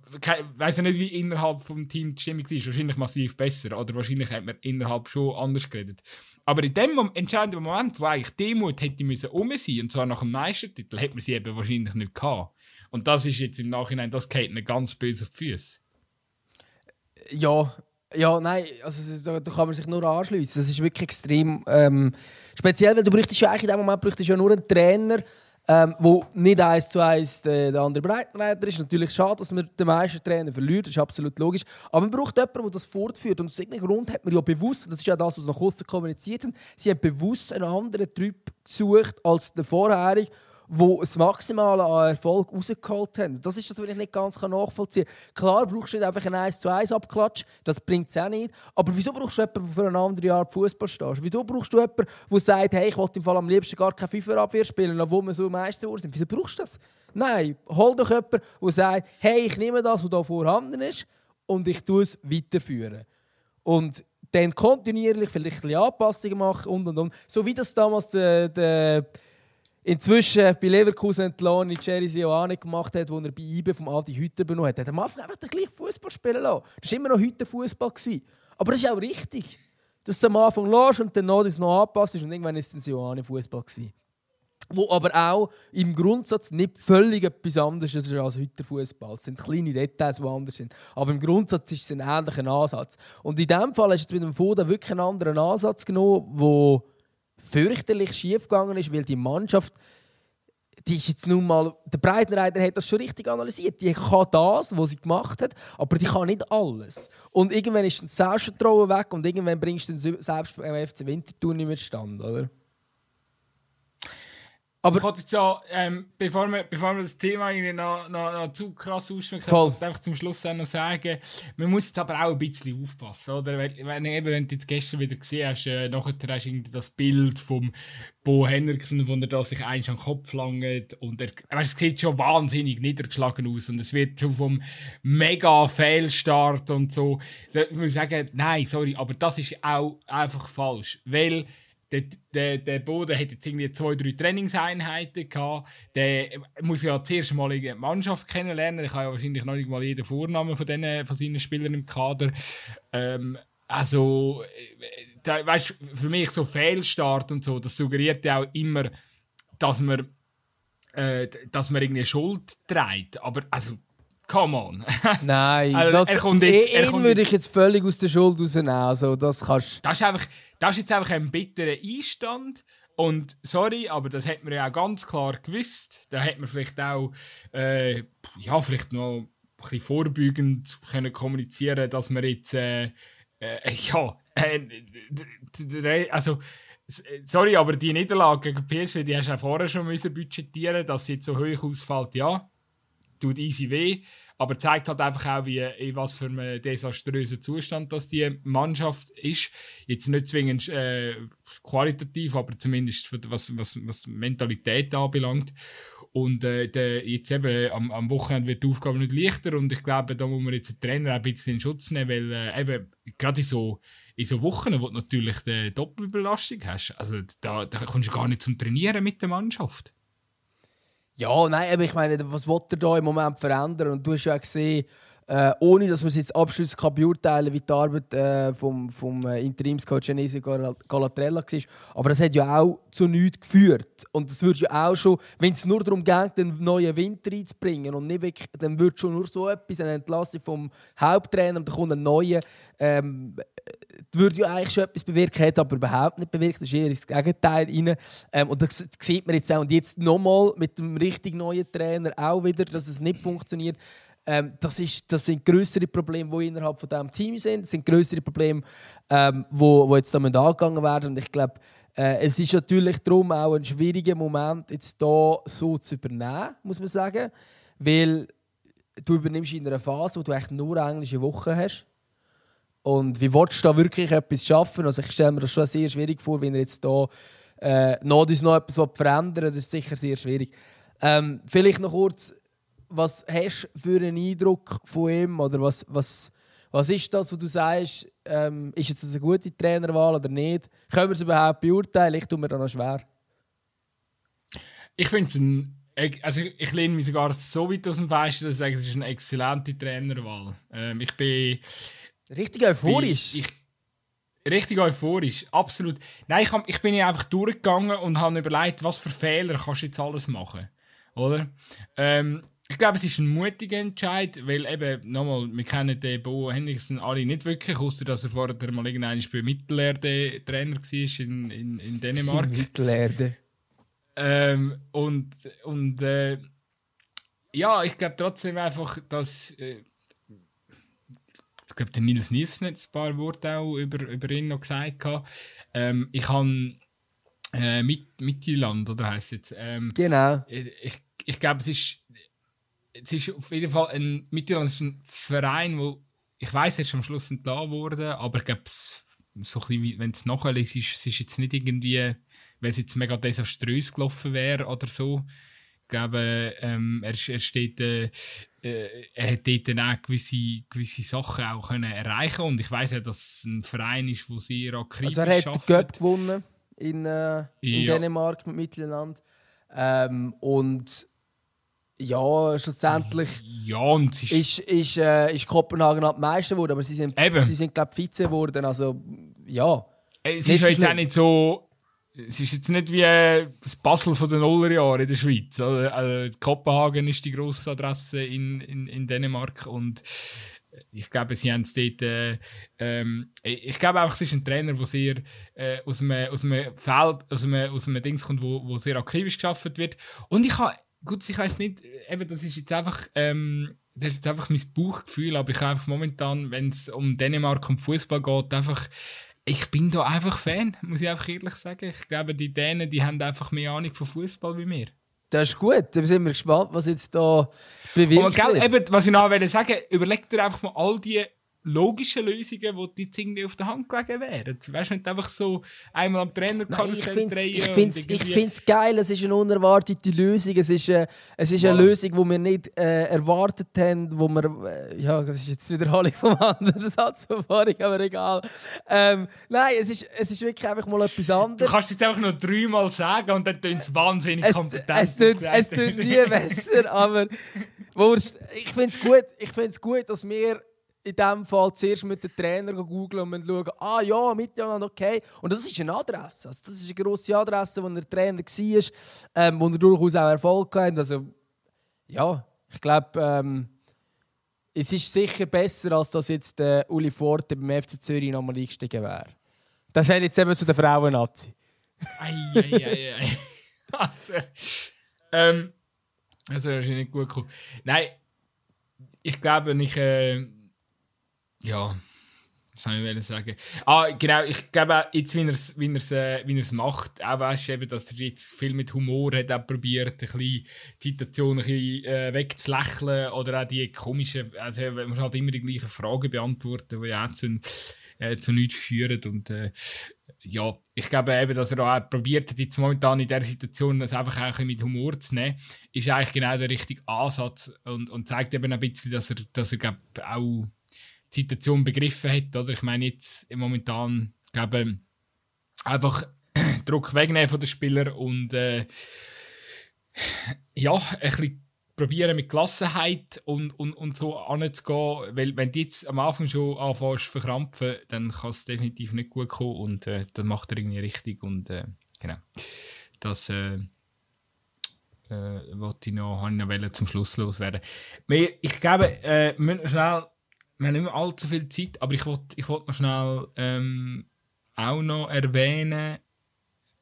weiß ich nicht, wie innerhalb vom Team die Stimmung war, wahrscheinlich massiv besser, oder wahrscheinlich hat man innerhalb schon anders geredet. Aber in dem entscheidenden Moment, wo eigentlich Demut hätte müssen um sein, und zwar nach dem Meistertitel, hätte man sie eben wahrscheinlich nicht gehabt. Und das ist jetzt im Nachhinein, das geht mir ganz böse auf die Füße. Ja, ja, nein, also da, da, kann man sich nur anschließen. Das ist wirklich extrem ähm, speziell, weil du bräuchtest ja eigentlich in dem Moment bräuchtest ja nur einen Trainer, ähm, wo nicht eins zu eins der, der andere Breitenreiter ist. Natürlich schade, dass man den meisten Trainer verliert, das ist absolut logisch. Aber man braucht jemanden, der das fortführt. Und aus irgendeinem Grund hat man ja bewusst, das ist ja das, was nach außen kommuniziert haben, sie haben bewusst einen anderen Typ gesucht als der vorherige die das Maximale an Erfolg rausgeholt haben. Das ist das, was ich nicht ganz nachvollziehen kann. Klar brauchst du nicht einfach einen 1 zu 1 Abklatsch, das bringt es auch nicht. Aber wieso brauchst du jemanden, der für ein anderes Jahr Fußball steht? Wieso brauchst du jemanden, der sagt, hey, ich wollte im Fall am liebsten gar keine FIFA-Abwehr spielen, obwohl wir so Meister sind? Wieso brauchst du das? Nein, hol doch jemanden, der sagt, hey, ich nehme das, was hier vorhanden ist, und ich tue es weiterführen. Und dann kontinuierlich vielleicht ein bisschen Anpassungen machen und und und. So wie das damals der, der inzwischen bei Leverkusen entlassene Jerry Sioane gemacht hat, wo er bei IBE vom Adi Hütter benutzt hat. Er hat am Anfang einfach den gleichen Fußball spielen lassen. Das war immer noch heute Fußball. Aber das ist auch richtig. Dass du am Anfang lässt und dann noch noch anpasst und irgendwann ist es Sioane Fußball Wo aber auch im Grundsatz nicht völlig etwas anderes ist als heute Fußball. Es sind kleine Details, die anders sind. Aber im Grundsatz ist es ein ähnlicher Ansatz. Und in diesem Fall hast du mit dem Foda wirklich einen anderen Ansatz genommen, der fürchterlich schiefgegangen ist, weil die Mannschaft, die ist jetzt nun mal, der Breitenreiter hat das schon richtig analysiert. Die kann das, was sie gemacht hat, aber die kann nicht alles. Und irgendwann ist das Selbstvertrauen weg und irgendwann bringst du den selbst beim FC Winterthur nicht mehr stand, oder? Aber ich wollte jetzt ja, ähm, bevor, wir, bevor wir das Thema noch, noch, noch zu krass ausschwenken, wollte einfach zum Schluss noch sagen, man muss jetzt aber auch ein bisschen aufpassen, oder? Wenn, wenn, eben, wenn du jetzt gestern wieder gesehen hast, äh, nachher hast du das Bild vom Bo Henriksen, wo er da sich eins an den Kopf langt und er, weißt, es sieht schon wahnsinnig niedergeschlagen aus und es wird schon vom mega Fehlstart und so. Ich muss sagen, nein, sorry, aber das ist auch einfach falsch, weil der, der, der Boden hat jetzt irgendwie zwei, drei Trainingseinheiten gehabt. Der muss ja zuerst mal die Mannschaft kennenlernen. Ich habe ja wahrscheinlich noch nicht mal jeden Vornamen von, denen, von seinen Spielern im Kader. Ähm, also, äh, da, weißt, für mich so Fehlstart und so, das suggeriert ja auch immer, dass man, äh, dass man irgendwie Schuld trägt. Aber also, come on. Nein, also, das, er kommt jetzt, er kommt würde ich jetzt völlig aus der Schuld rausnehmen. Also, das kannst das ist einfach das ist jetzt einfach ein bitterer Einstand. Und sorry, aber das hat man ja auch ganz klar gewusst. Da hat man vielleicht auch, äh, ja, vielleicht noch ein bisschen vorbeugend können kommunizieren, dass man jetzt, äh, äh, ja, äh, also, sorry, aber die Niederlage gegen PSV, die hast du auch vorher schon müssen budgetieren, dass sie jetzt so hoch ausfällt, ja, tut easy weh. Aber zeigt halt einfach auch, wie, in was für einem desaströsen Zustand das die Mannschaft ist. Jetzt nicht zwingend äh, qualitativ, aber zumindest was, was, was Mentalität anbelangt. Und äh, der, jetzt eben am, am Wochenende wird die Aufgabe nicht leichter und ich glaube, da muss man jetzt den Trainer ein bisschen in Schutz nehmen, weil äh, eben gerade in so, in so Wochen, wo du natürlich die Doppelbelastung hast, also da, da kommst du gar nicht zum Trainieren mit der Mannschaft. Ja, nein, aber ich meine, was will er da im Moment verändern? Und du hast ja gesehen, äh, ohne dass man es jetzt abschließend beurteilen kann, wie die Arbeit äh, vom, vom äh, Interimscoach Genesio Galatrella war. Aber das hat ja auch zu nichts geführt. Und es würde ja auch schon, wenn es nur darum geht, den neuen Winter reinzubringen und nicht wirklich, dann würde schon nur so etwas, eine Entlassung vom Haupttrainer und dann kommt ein neuer, ähm, würde ja eigentlich schon etwas bewirken, hat aber überhaupt nicht bewirkt. Das ist eher ins Gegenteil rein. Ähm, und das sieht man jetzt auch. Und jetzt nochmal mit dem richtig neuen Trainer auch wieder, dass es nicht funktioniert. Ähm, das, ist, das sind größere Probleme, die innerhalb von diesem Team sind. Das sind größere Probleme, ähm, wo, wo jetzt damit angegangen werden. Und ich glaube, äh, es ist natürlich darum auch ein schwieriger Moment, jetzt hier so zu übernehmen, muss man sagen. Weil du übernimmst in einer Phase, wo du echt nur englische Wochen hast Und wie willst du da wirklich etwas schaffen? Also ich stelle mir das schon sehr schwierig vor, wenn er jetzt da äh, noch, noch etwas verändern will. Das ist sicher sehr schwierig. Ähm, vielleicht noch kurz, was hast du für einen Eindruck von ihm? Oder was, was, was ist das, was du sagst, ähm, ist jetzt eine gute Trainerwahl oder nicht? Können wir es überhaupt beurteilen? Ich tue mir da noch schwer. Ich finde es ein. Also ich, ich lehne mich sogar so weit aus dem Fenster, dass ich sage, es ist eine exzellente Trainerwahl. Ähm, ich bin. Richtig euphorisch. Bin, ich, richtig euphorisch, absolut. Nein, ich, hab, ich bin ja einfach durchgegangen und habe überlegt, was für Fehler kannst du jetzt alles machen. Oder? Ähm, ich glaube, es ist ein mutiger Entscheid, weil eben, nochmal, wir kennen den Bo Henriksen alle nicht wirklich, außer dass er vorher mal irgendwann bei Mittelerde Trainer war in, in, in Dänemark. Mittelerde. Ähm, und und äh, ja, ich glaube trotzdem einfach, dass. Äh, ich glaube, der Nils Nielsen hat ein paar Worte auch über, über ihn noch gesagt. Ähm, ich habe äh, mit, Mittelland, oder heißt es jetzt? Ähm, genau. Ich, ich glaube, es ist es ist auf jeden Fall ein mittelländischer Verein, wo ich weiß, er ist am Schluss entlassen worden, aber ich glaube, so wenn es nachliest, ist es ist jetzt nicht irgendwie, wenn es jetzt mega desaströs gelaufen wäre oder so. Ich glaube, ähm, er, er steht, äh, äh, er hat dort dann auch gewisse, gewisse Sachen auch können erreichen und ich weiß ja, dass es ein Verein ist, wo sehr akribisch Also er hat den Göpp gewonnen in, äh, in ja. Dänemark mit Mittelland ähm, und ja, schlussendlich ja, und ist, ist, ist, äh, ist Kopenhagen halt Meister geworden, aber sie sind, Eben. sie sind glaube Vize geworden, also ja. Es ist jetzt auch nicht so... Es ist jetzt nicht wie äh, das Basel von den Nullerjahren in der Schweiz. Also, also Kopenhagen ist die grosse Adresse in, in, in Dänemark und ich glaube, sie haben es dort. Äh, ähm, ich glaube auch, es ist ein Trainer, der sehr äh, aus, einem, aus einem Feld, aus einem, aus einem Dings kommt, wo, wo sehr akribisch geschaffen wird. Und ich habe gut, ich weiß nicht, eben, das ist jetzt einfach, ähm, das ist jetzt einfach mein Bauchgefühl, aber ich einfach momentan, wenn es um Dänemark und Fußball geht, einfach, ich bin da einfach Fan, muss ich einfach ehrlich sagen. Ich glaube, die Dänen, die haben einfach mehr Ahnung von Fußball wie mir. Das ist gut, da sind wir gespannt, was jetzt da bewirkt und, gell, Eben, was ich noch sagen überleg dir einfach mal all die logische Lösungen, die dir irgendwie auf der Hand gelegen wären. Weißt du, nicht einfach so einmal am Trainerkarussell drehen. Ich finde es irgendwie... geil, es ist eine unerwartete Lösung. Es ist, äh, es ist eine Lösung, die wir nicht äh, erwartet haben, wo wir, äh, ja, das ist jetzt Wiederholung vom anderen Satz von vorhin, aber egal. Ähm, nein, es ist, es ist wirklich einfach mal etwas anderes. Du kannst es jetzt einfach noch dreimal sagen und dann tun es wahnsinnig es, kompetent. Es tut, es tut nie besser, aber ich finde es gut, gut, dass wir in dem Fall zuerst mit dem Trainer googeln und schauen, ah ja, Mittelland, okay. Und das ist eine Adresse. Also das ist eine grosse Adresse, wo der Trainer war, ähm, wo er durchaus auch Erfolg hat. Also, ja, ich glaube, ähm, es ist sicher besser, als dass jetzt der Uli Forte beim FC Zürich nochmal eingestiegen wäre. Das hält jetzt eben zu der Frauen-Nazi. Eieieiei. also, ähm, also, das ist nicht gut gekommen. Nein, ich glaube, ich. Äh, ja, was soll ich sagen? Ah, genau, ich glaube, jetzt, wie er es wie äh, wie macht, auch weißt du, eben, dass er jetzt viel mit Humor hat auch probiert, ein bisschen die Situation ein bisschen äh, wegzulächeln oder auch die komischen, also man muss halt immer die gleichen Fragen beantworten, die ja auch zu, äh, zu nichts führen und äh, ja, ich glaube eben, dass er auch probiert hat, jetzt momentan in dieser Situation das einfach auch ein mit Humor zu nehmen, ist eigentlich genau der richtige Ansatz und, und zeigt eben ein bisschen, dass er, dass er glaub, auch die Situation begriffen hat. Oder? Ich meine, jetzt momentan glaube einfach Druck wegnehmen von den Spielern und äh, ja, ein bisschen probieren mit Gelassenheit und, und, und so anzugehen, weil wenn du jetzt am Anfang schon anfängst zu verkrampfen, dann kann es definitiv nicht gut kommen und äh, das macht er irgendwie richtig und äh, genau, das äh, äh, wollte ich noch, ich noch zum Schluss loswerden. Ich glaube, äh, wir müssen schnell wir haben nicht mehr allzu viel Zeit, aber ich wollte ich wollt noch schnell ähm, auch noch erwähnen,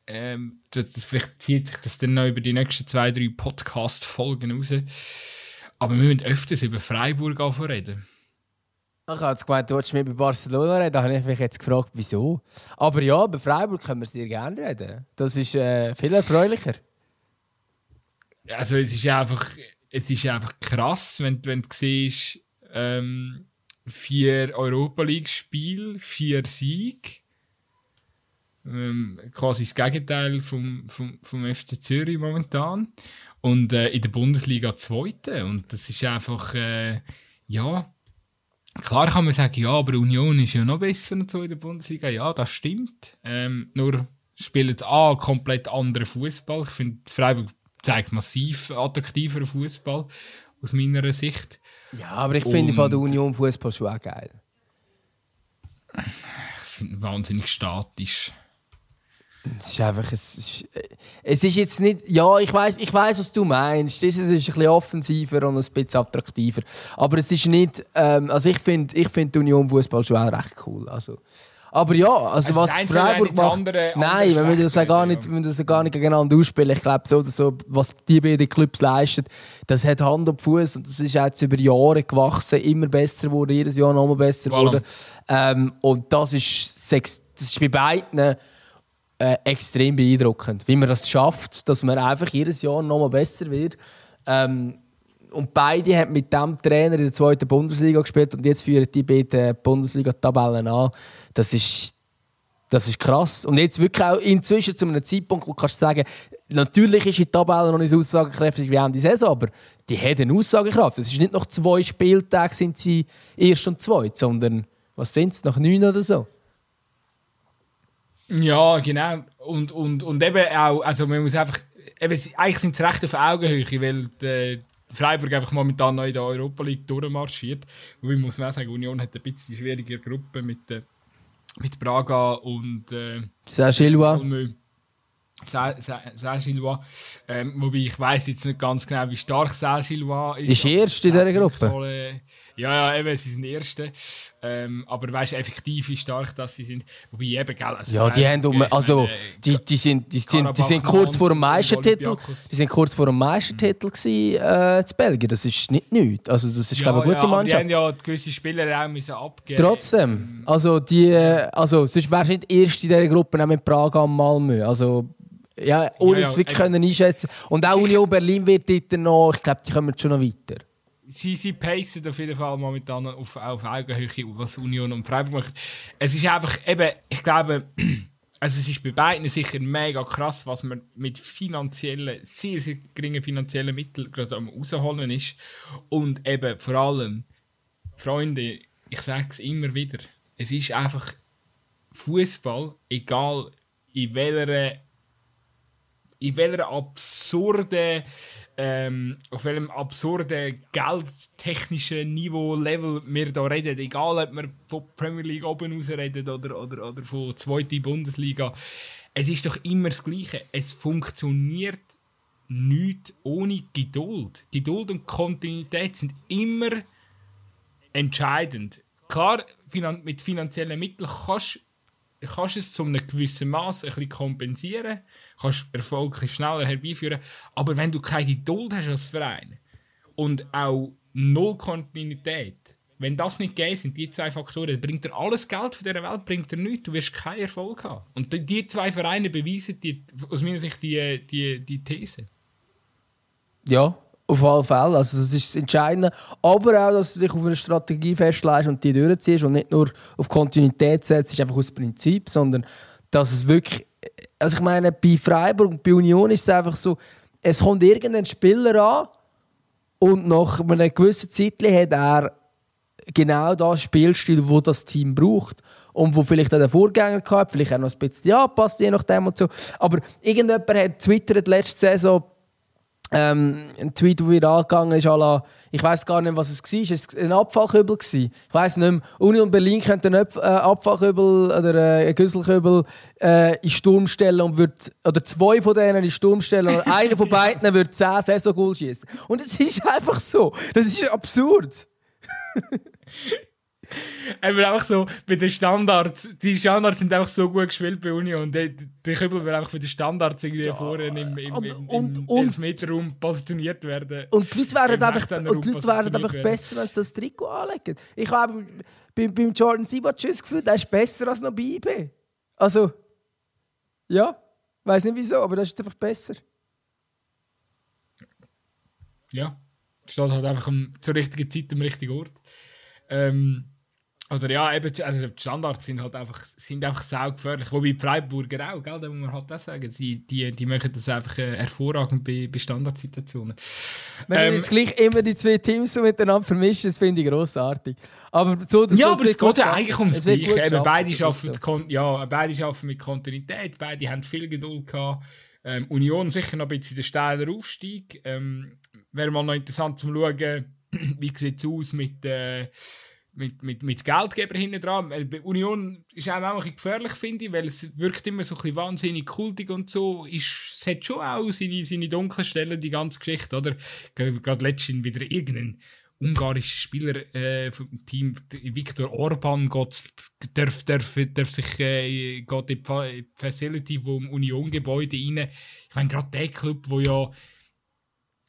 ähm, das, vielleicht zieht sich das dann noch über die nächsten zwei, drei Podcast-Folgen raus. Aber wir müssen öfters über Freiburg reden. Ich habe jetzt gemeint, du wolltest mit Barcelona reden. Da habe ich mich jetzt gefragt, wieso. Aber ja, über Freiburg können wir sehr gerne reden. Das ist äh, viel erfreulicher. Also es ist einfach, es ist einfach krass, wenn, wenn du siehst, ähm, vier Europa League-Spiele, vier Siege. Ähm, quasi das Gegenteil vom, vom, vom FC Zürich momentan. Und äh, in der Bundesliga Zweite. Und das ist einfach, äh, ja, klar kann man sagen, ja, aber Union ist ja noch besser und so in der Bundesliga. Ja, das stimmt. Ähm, nur spielen jetzt A, komplett anderen Fußball. Ich finde, Freiburg zeigt massiv attraktiveren Fußball aus meiner Sicht. Ja, aber ich finde von der Union Fußball schon auch geil. Ich finde wahnsinnig statisch. Es ist einfach, es ist, es ist jetzt nicht, ja, ich weiß, ich weiß, was du meinst. Das ist ein bisschen offensiver und ein bisschen attraktiver. Aber es ist nicht, ähm, also ich finde, ich finde Union Fußball schon auch recht cool. Also, aber ja, also, also was Freiburg macht, andere, nein, andere wir müssen das gar nicht, wir das gar nicht gegeneinander ausspielen. Ich glaube so oder so, was die beiden Clubs leisten, das hat Hand und Fuß und das ist jetzt über Jahre gewachsen, immer besser wurde, jedes Jahr noch mal besser wurde. Ähm, und das ist, das ist bei beiden äh, extrem beeindruckend, wie man das schafft, dass man einfach jedes Jahr noch mal besser wird. Ähm, und beide haben mit dem Trainer in der zweiten Bundesliga gespielt und jetzt führen die beiden Bundesliga-Tabellen an. Das ist, das ist krass. Und jetzt wirklich auch inzwischen zu einem Zeitpunkt, wo du kannst sagen, natürlich ist die Tabelle noch nicht so aussagekräftig wie Ende Saison, aber die haben eine Aussagekraft. Es ist nicht noch zwei Spieltage sind sie erst und zweit, sondern was sind es, noch neun oder so? Ja, genau. Und, und, und eben auch, also man muss einfach, eben, eigentlich sind es recht auf Augenhöhe, weil die, Freiburg einfach momentan noch in der Europa League durchmarschiert. Wobei muss man auch sagen, Union hat ein bisschen die schwierige Gruppe mit, äh, mit Braga und äh, Saint-Gillois. Saint-Gillois. Ähm, wobei ich weiß jetzt nicht ganz genau, wie stark Saint-Gillois ist. Ist erst in dieser Gruppe? Ja, ja, eben, sie sind Erste. Ähm, aber weißt du, effektiv, wie stark dass sie sind. Wobei eben, gell, also Ja, die haben um, also, meine, die, die, sind, die, sind, die sind kurz vor dem Meistertitel. Die sind kurz vor dem Meistertitel gewesen, äh, zu Belgien. Das ist nicht nichts. Also, das ist, ja, glaube ich, eine gute ja, Mannschaft. Die haben ja gewisse Spieler auch müssen abgeben. Trotzdem. Also, die, also, sonst wärst du nicht erst in dieser Gruppe, auch mit Praga und Malmö. Also, ja, ohne ja, ja, es wirklich können einschätzen. Und auch Union Berlin wird dort noch, ich glaube, die kommen schon noch weiter sie, sie pacen auf jeden Fall momentan auf, auf Augenhöhe, was Union und Freiburg macht. Es ist einfach eben, ich glaube, also es ist bei beiden sicher mega krass, was man mit finanziellen, sehr, sehr geringen finanziellen Mitteln gerade am rausholen ist. Und eben vor allem, Freunde, ich sage es immer wieder, es ist einfach Fußball, egal in welcher, in welcher absurden ähm, auf welchem absurden geldtechnischen Niveau, Level wir hier reden. Egal, ob wir von Premier League oben raus reden oder, oder, oder von zweiter Bundesliga. Es ist doch immer das Gleiche. Es funktioniert nicht ohne Geduld. Geduld und Kontinuität sind immer entscheidend. Klar, mit finanziellen Mitteln kannst kannst es zu einem gewissen Maß ein bisschen kompensieren, kannst Erfolg schneller herbeiführen, aber wenn du keine Geduld hast als Verein und auch null Kontinuität, wenn das nicht geht, sind die zwei Faktoren, bringt dir alles Geld von dieser Welt bringt dir nichts, du wirst keinen Erfolg haben. Und die zwei Vereine beweisen die, aus meiner Sicht die, die, die These. Ja, auf alle Fälle. Also das ist das Entscheidende. Aber auch, dass du dich auf eine Strategie festlegst und die durchziehst und nicht nur auf Kontinuität setzt, einfach aus Prinzip, sondern dass es wirklich. Also ich meine, bei Freiburg und bei Union ist es einfach so, es kommt irgendein Spieler an und nach einer gewissen Zeit hat er genau das Spielstil, wo das Team braucht und wo vielleicht auch der Vorgänger gehabt, vielleicht auch noch ein bisschen angepasst, je nachdem und so. Aber irgendjemand hat twittert letzte Saison, ähm, ein Tweet, der viral gegangen ist, la, ich weiß gar nicht, was es war. Es war ein Abfallkübel. Ich weiß nicht mehr. Uni und Berlin könnten einen äh, Abfallkübel oder äh, einen Güsselkübel äh, in Sturm stellen und wird, oder zwei von denen in Sturm stellen und einer von beiden würde 10 Saison-Goal schießen. Und es ist einfach so. Das ist absurd. Aber einfach so, bei den Standards, die Standards sind einfach so gut gespielt bei Union. und der Kübel wird einfach bei den Standards irgendwie ja, vorne im, im, im, und, im und, Elfmeterraum positioniert werden. Und die Leute werden einfach, und die Leute werden einfach besser, wenn sie das Trikot anlegen. Ich habe beim, beim Jordan Sibat das Gefühl, der ist besser als noch bei IB. Also, ja, weiß nicht wieso, aber das ist einfach besser. Ja, steht halt einfach am, zur richtigen Zeit am richtigen Ort. Ähm, oder ja, eben, also die Standards sind halt einfach, sind einfach saugefährlich. Wobei die Freiburger auch, gell, da muss man halt auch sagen, sie, die, die machen das einfach äh, hervorragend bei, bei Standardsituationen. Wenn ähm, jetzt gleich immer die zwei Teams so miteinander vermischen, das finde ich grossartig. Aber so, ja, so, aber es geht ja eigentlich ums Gleiche. Eben, beide, schaffen so. ja, beide schaffen mit Kontinuität, beide haben viel Geduld gehabt. Ähm, Union sicher noch ein bisschen der steiler Aufstieg. Ähm, Wäre mal noch interessant zu schauen, wie sieht es aus mit... Äh, mit, mit, mit Geldgeber hinten dran. Union ist auch ein bisschen gefährlich, finde ich, weil es wirkt immer so ein bisschen wahnsinnig kultig und so. Ist, es hat schon auch seine, seine dunklen Stellen, die ganze Geschichte, oder? Gerade letztens wieder irgendein ungarischer Spieler äh, vom Team, Viktor Orban, geht, darf, darf, darf sich äh, geht in die Facility vom Union-Gebäude rein. Ich meine, gerade der Club, wo ja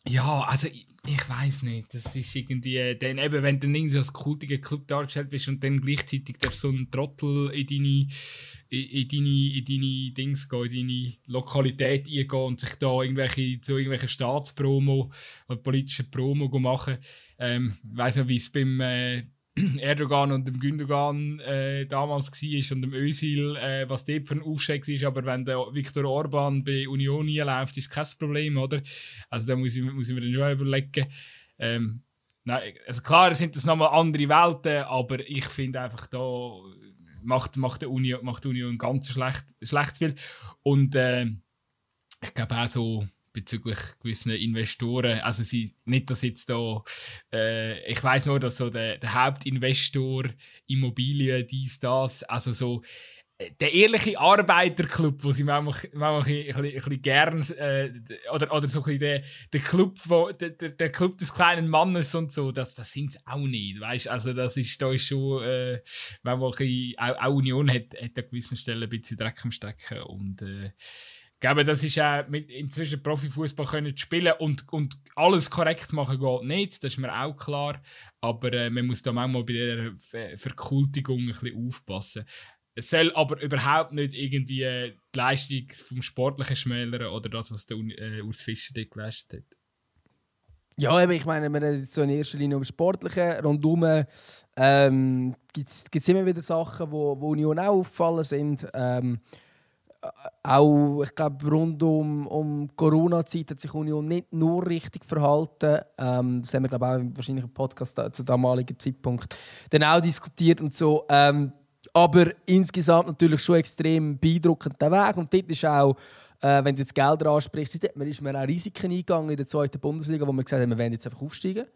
ja, also ich, weiß nicht. Das ist irgendwie, äh, dann eben, wenn du dann als kultiger Club dargestellt bist und dann gleichzeitig darf so ein Trottel in deine, in, in, deine, in deine Dings gehen, in deine Lokalität eingehen und sich da irgendwelche, zu irgendwelchen Staatspromo oder politischen Promo machen. Ähm, ich nicht, wie es beim, äh, Erdogan und dem Gündogan äh, damals war und dem Özil, äh, was dort für ein Aufschlag ist. Aber wenn der Viktor Orban bei Union läuft, ist kein Problem, oder? Also da muss ich, muss ich mir dann schon überlegen. Ähm, nein, also klar sind das nochmal andere Welten, aber ich finde einfach da macht, macht der Union, macht die Union ein ganz schlecht, schlechtes Bild. Und äh, ich glaube auch so bezüglich gewissen Investoren. Also sie, nicht, dass jetzt da, äh, ich weiß nur, dass so der, der Hauptinvestor Immobilien, dies, das, also so äh, der ehrliche Arbeiterclub, wo sie manchmal, manchmal ein, bisschen, bisschen gern, äh, oder, oder so ein bisschen der, der, Club, wo, der, der Club des kleinen Mannes und so, das, das sind sie auch nicht, weißt Also das ist, da ist schon, äh, bisschen, auch, auch Union hat, hat an gewissen Stellen ein bisschen Dreck am Stecken und äh, glaube, das ist auch mit inzwischen Profifußball können spielen und, und alles korrekt machen geht nicht, das ist mir auch klar. Aber äh, man muss da manchmal bei der Verkultigung ein bisschen aufpassen. Es soll aber überhaupt nicht irgendwie äh, die Leistung vom Sportlichen schmälern oder das, was der äh, Urs Fischer dort geleistet hat. Ja, aber ich meine, wir reden jetzt so in erster Linie über Sportliche. Rundum ähm, gibt es immer wieder Sachen, wo, wo Union auch aufgefallen sind. Ähm, auch, ich glaube, rund um, um Corona-Zeit hat sich Union nicht nur richtig verhalten. Ähm, das haben wir, glaube auch wahrscheinlich im Podcast zu damaligen Zeitpunkt dann auch diskutiert und so. Ähm, aber insgesamt natürlich schon extrem beeindruckend der Weg. Und dort ist auch, äh, wenn du jetzt Gelder ansprichst, dort ist man auch Risiken eingegangen in der zweiten Bundesliga, wo man gesagt hat, wir werden jetzt einfach aufsteigen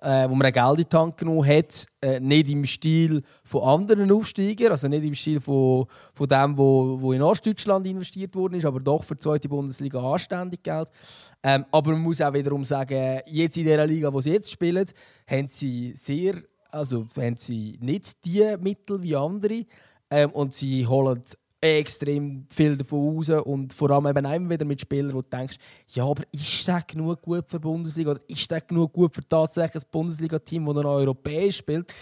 äh, wo man Geld in die Hand genommen hat, äh, nicht im Stil von anderen Aufsteigern, also nicht im Stil von, von dem, wo, wo in Ostdeutschland investiert worden ist, aber doch für die zweite Bundesliga anständig Geld. Ähm, aber man muss auch wiederum sagen, jetzt in der Liga, wo sie jetzt spielen, haben sie sehr, also haben sie nicht die Mittel wie andere ähm, und sie holen extrem viel davon raus und vor allem eben immer wieder mit Spielern, wo du denkst, ja, aber ist das genug gut für die Bundesliga oder ist das genug gut für tatsächlich ein Bundesliga-Team, das noch europäisch spielt?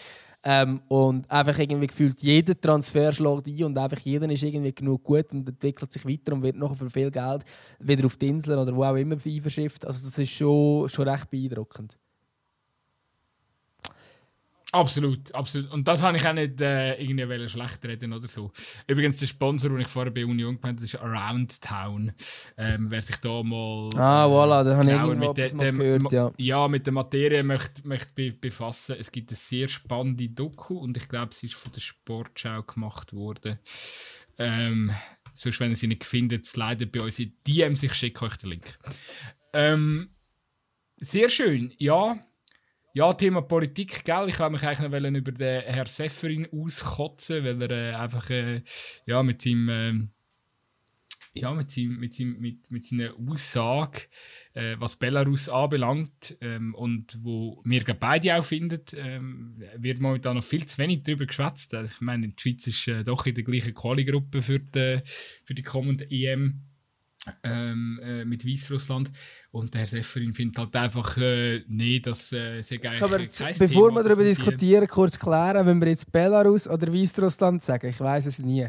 Ähm, und einfach irgendwie gefühlt jeder Transfer schlägt ein und einfach jeder ist irgendwie genug gut und entwickelt sich weiter und wird noch für viel Geld wieder auf die Inseln oder wo auch immer verschifft. Also das ist schon, schon recht beeindruckend. Absolut, absolut. Und das habe ich auch nicht äh, irgendwie schlecht reden oder so. Übrigens, der Sponsor, den ich vorher bei Union gemeint habe, ist Around Town. Ähm, wer sich da mal. Ah, voilà, da habe ich irgendwo mit de, mal gehört, ja. Ja, mit der Materie möchte, möchte befassen. Es gibt eine sehr spannende Doku und ich glaube, sie ist von der Sportschau gemacht worden. Ähm, sonst, wenn ihr sie nicht findet, leider bei uns in DM sich schicke euch den Link. Ähm, sehr schön, ja ja, Thema Politik, gell? Ich wollte mich eigentlich noch über den Herrn Seferin auskotzen, weil er äh, einfach äh, ja, mit seinem. Äh, ja, mit, seinem, mit, seinem, mit, mit seiner Aussage, äh, was Belarus anbelangt ähm, und wo wir beide auch finden, ähm, wird momentan noch viel zu wenig darüber geschwätzt. Also ich meine, die Schweiz ist äh, doch in der gleichen Quali-Gruppe für die, für die kommende EM ähm, äh, mit Weißrussland. Und der Herr Seferin findet halt einfach, äh, nee, dass äh, sie eigentlich Aber bevor wir darüber diskutieren, kurz klären, wenn wir jetzt Belarus oder Weißrussland sagen, ich weiß es nie.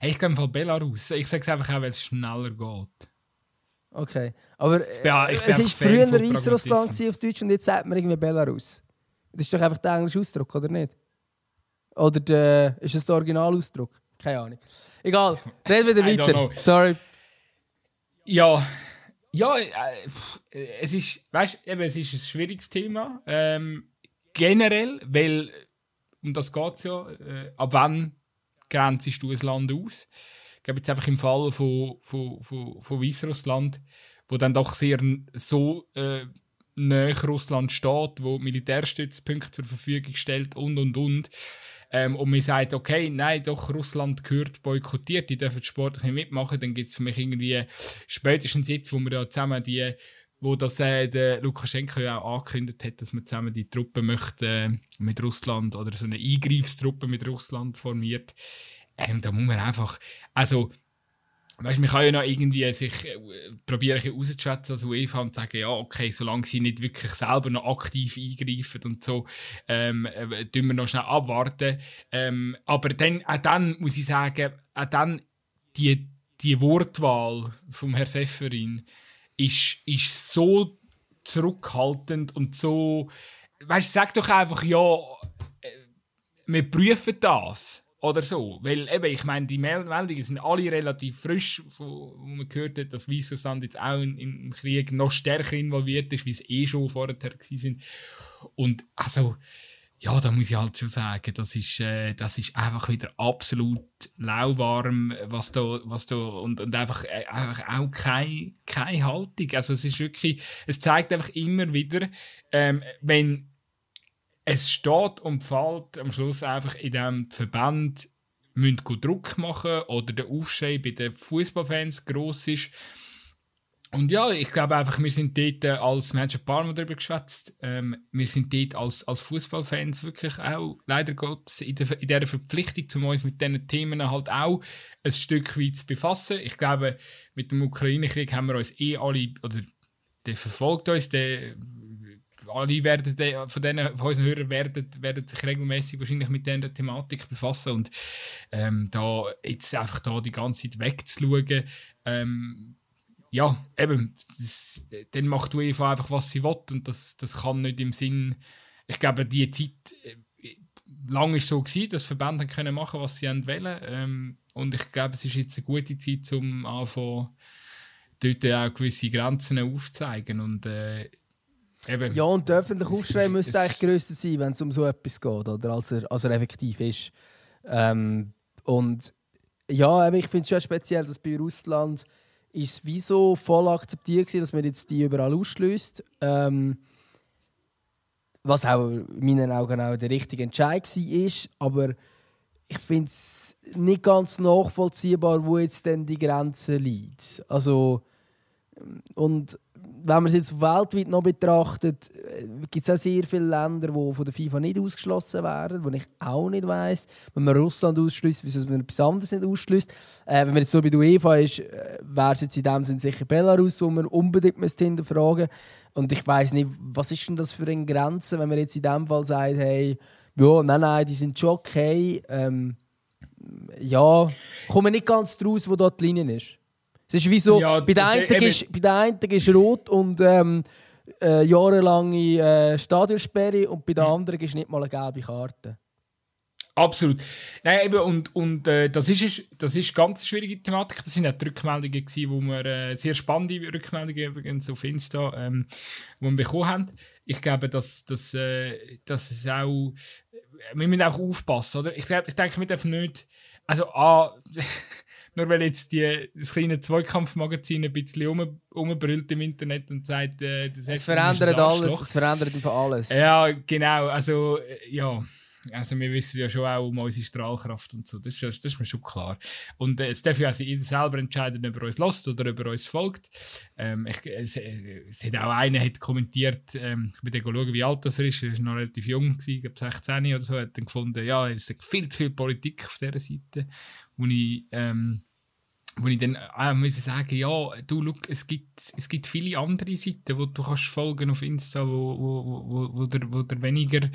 Hey, ich glaube Belarus. Ich sage es einfach auch, weil es schneller geht. Okay, aber äh, ja, es war früher Weißrussland auf Deutsch und jetzt sagt man irgendwie Belarus. Das ist doch einfach der englische Ausdruck, oder nicht? Oder der, ist das der Originalausdruck? Keine Ahnung. Egal, reden wir weiter. Sorry. Ja, ja, äh, es ist, weißt, eben, es ist ein schwieriges Thema. Ähm, generell, weil um das geht es ja. Äh, ab wann grenzest du ein Land aus? Ich glaube jetzt einfach im Fall von, von, von, von Weißrussland, wo dann doch sehr so äh, näher Russland steht, wo Militärstützpunkte zur Verfügung stellt und und und. Ähm, und man sagt, okay, nein, doch, Russland gehört boykottiert, die dürfen sportlich nicht mitmachen, dann gibt es für mich irgendwie spätestens jetzt, wo wir ja zusammen die wo das äh, der Lukaschenko ja auch angekündigt hat, dass man zusammen die Truppe möchte äh, mit Russland oder so eine Eingreifstruppe mit Russland formiert. Ähm, da muss man einfach, also Weißt, man kann ja noch irgendwie sich äh, auszuschätzen als UEFA und sagen, ja, okay, solange sie nicht wirklich selber noch aktiv eingreifen und so, ähm, äh, tun wir noch schnell abwarten. Ähm, aber dann, auch dann muss ich sagen, auch dann die, die Wortwahl vom Herrn Seferin, ist, ist so zurückhaltend und so. Weißt sag doch einfach, ja, äh, wir prüfen das. Oder so. Weil eben, ich meine, die Meldungen sind alle relativ frisch, wo man gehört hat, dass Weißrussland jetzt auch im Krieg noch stärker involviert ist, wie es eh schon vorher war. Und also, ja, da muss ich halt schon sagen, das ist, äh, das ist einfach wieder absolut lauwarm, was da, was da, und, und einfach, äh, einfach auch keine, keine Haltung. Also es ist wirklich, es zeigt einfach immer wieder, ähm, wenn es steht und fällt am Schluss einfach in dem Verband, müssen Druck machen oder der Aufschrei bei den Fußballfans groß ist, und ja, ich glaube einfach, wir sind dort äh, als Menschen ein paar Mal darüber geschwätzt. Ähm, wir sind dort als, als Fußballfans wirklich auch, leider Gottes, in, der, in dieser Verpflichtung, um uns mit diesen Themen halt auch ein Stück weit zu befassen. Ich glaube, mit dem Ukraine-Krieg haben wir uns eh alle, oder der verfolgt uns, der, alle werden de, von, denen, von unseren Hörern werden, werden sich regelmäßig wahrscheinlich mit dieser Thematik befassen und ähm, da jetzt einfach da die ganze Zeit wegzuschauen, ähm, ja, eben, das, dann macht UEFA einfach, was sie will und das, das kann nicht im Sinn, ich glaube, die Zeit, äh, lang ist so gewesen, dass Verbände können machen, was sie wollen ähm, und ich glaube, es ist jetzt eine gute Zeit, um anfangen, dort auch gewisse Grenzen aufzuzeigen und äh, Eben. Ja, und der öffentliche Aufschrei müsste eigentlich grösser sein, wenn es um so etwas geht, oder? Als er, als er effektiv ist. Ähm, und ja, ich finde es schon speziell, dass bei Russland ist es wie so voll akzeptiert gewesen, dass man jetzt die überall ausschließt. Ähm, was auch in meinen Augen auch der richtige Entscheid war. Aber ich finde es nicht ganz nachvollziehbar, wo jetzt denn die Grenze liegt. Also, und wenn man es jetzt weltweit noch betrachtet, äh, gibt es auch sehr viele Länder, die von der FIFA nicht ausgeschlossen werden, wo ich auch nicht weiß. Wenn man Russland ausschließt, wieso man etwas anderes nicht ausschließt. Äh, wenn man jetzt so bei der UEFA ist, äh, wäre es jetzt in dem Sinne sicher Belarus, wo man unbedingt hinterfragen müsste. Und ich weiß nicht, was ist denn das für eine Grenze, wenn man jetzt in dem Fall sagt, hey, ja, nein, nein, die sind schon okay. Ähm, ja, kommen nicht ganz draus, wo dort die Linie ist. Es ist wie so, ja, bei, der einen ist, bei der einen ist rot und ähm, äh, jahrelange äh, Stadionsperre und bei der anderen ist nicht mal eine gelbe Karte. Absolut. Nein, eben, und, und äh, das, ist, das ist ganz eine schwierige Thematik. Das sind auch die Rückmeldungen, gewesen, wo wir äh, sehr spannende Rückmeldungen übrigens auf Insta ähm, wo wir bekommen haben. Ich glaube, dass, dass, äh, dass es auch. Wir müssen auch aufpassen, oder? Ich, glaub, ich denke, wir dürfen nicht. Also, ah, nur weil jetzt die, das kleine Zweikampfmagazin ein bisschen um, umbrüllt im Internet und sagt, äh, das es verändert alles, es verändert einfach alles. Ja, genau, also, äh, ja. Also wir wissen ja schon auch um unsere Strahlkraft und so, das ist, das ist mir schon klar. Und äh, es darf ja also jeder selber entscheiden, ob er uns lässt oder ob er uns folgt. Ähm, ich, es, es hat auch einer hat kommentiert, ähm, ich bin schauen, wie alt das er ist, er war noch relativ jung, gewesen, glaube 16 oder so, hat dann gefunden, ja, es ist viel zu viel Politik auf dieser Seite wo ich, ähm, wo ich dann äh, muss sagen, ja, du, look, es gibt, es gibt viele andere Seiten, wo du kannst folgen auf Insta, wo, wo, wo, wo, der, wo der weniger,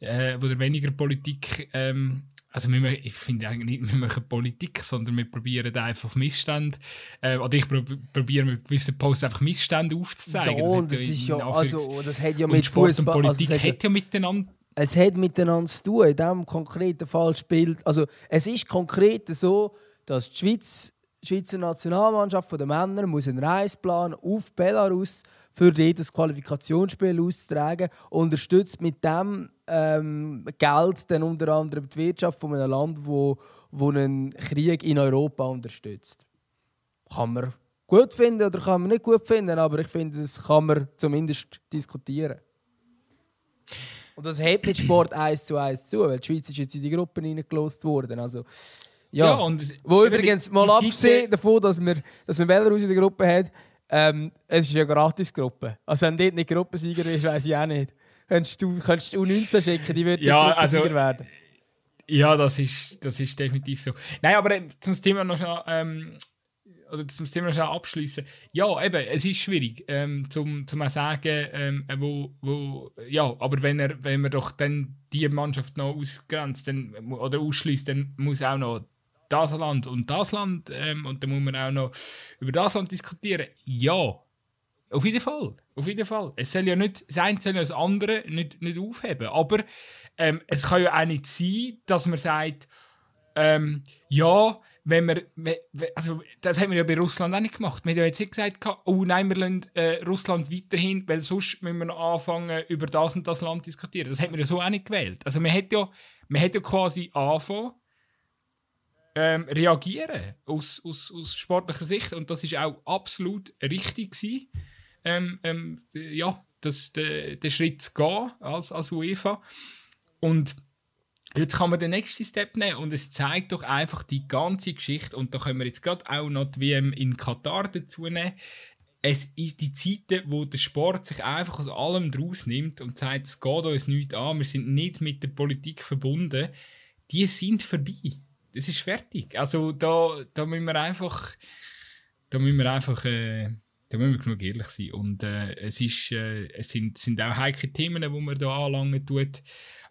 äh, wo der weniger Politik, ähm, also wir, ich finde eigentlich nicht, wir machen Politik, sondern wir probieren einfach Missstände, äh, oder ich probiere mit gewissen Posts einfach Missstände aufzuzeigen. Ja, das, das ist ja, also, das hat ja mit Sport Fußball, und Politik also hat ja miteinander es hat miteinander zu tun. In diesem konkreten Fall spielt. Also, es ist konkret so, dass die Schweiz, die Schweizer Nationalmannschaft der Männer muss einen Reisplan auf Belarus für jedes Qualifikationsspiel auszutragen, unterstützt mit dem ähm, Geld dann unter anderem die Wirtschaft von einem Land, wo, wo einen Krieg in Europa unterstützt. Kann man gut finden oder kann man nicht gut finden, aber ich finde, das kann man zumindest diskutieren. Und das hebt mit Sport eins zu eins zu, weil die Schweiz ist jetzt in die Gruppen reingelost worden. Also, ja. ja und Wo übrigens, mal abgesehen davon, dass wir, dass wir Belarus in der Gruppe haben, ähm, es ist eine Gratis-Gruppe. Also wenn dort nicht Gruppensieger ist, weiß ich auch nicht. Könntest du, könntest du 19 schicken, die würden ja, Gruppensieger also, werden. Ja, das ist, das ist definitiv so. Nein, aber äh, zum Thema noch ähm, oder zum Thema schon abschließen. Ja, eben, es ist schwierig, ähm, zum, zum sagen, ähm, wo, wo, ja, aber wenn er, wenn man doch dann die Mannschaft noch ausgrenzt, dann, oder ausschließt, dann muss auch noch das Land und das Land, ähm, und dann muss man auch noch über das Land diskutieren. Ja, auf jeden Fall, auf jeden Fall. Es soll ja nicht das eine soll das andere nicht, nicht aufheben, aber ähm, es kann ja auch nicht sein, dass man sagt, ähm, ja, wenn wir, also das haben wir ja bei Russland auch nicht gemacht. Wir haben ja jetzt nicht gesagt, oh nein, wir lassen äh, Russland weiterhin, weil sonst müssen wir noch anfangen, über das und das Land diskutieren. Das haben wir ja so auch nicht gewählt. Also man hätte ja, man hätte ja quasi anfangen, ähm, reagieren aus, aus, aus sportlicher Sicht und das ist auch absolut richtig gewesen, ähm, ähm, ja, den Schritt zu gehen als, als UEFA. Und Jetzt kann man den nächsten Step nehmen und es zeigt doch einfach die ganze Geschichte und da können wir jetzt gerade auch noch die WM in Katar dazu nehmen. Es ist die Zeiten, wo der Sport sich einfach aus allem draus nimmt und sagt, es geht uns nichts an, wir sind nicht mit der Politik verbunden, die sind vorbei. Das ist fertig. Also da, da müssen wir einfach, da müssen wir einfach, äh, da müssen wir genug ehrlich sein. Und äh, es, ist, äh, es sind, sind auch heikle Themen, die man da anlangen tut.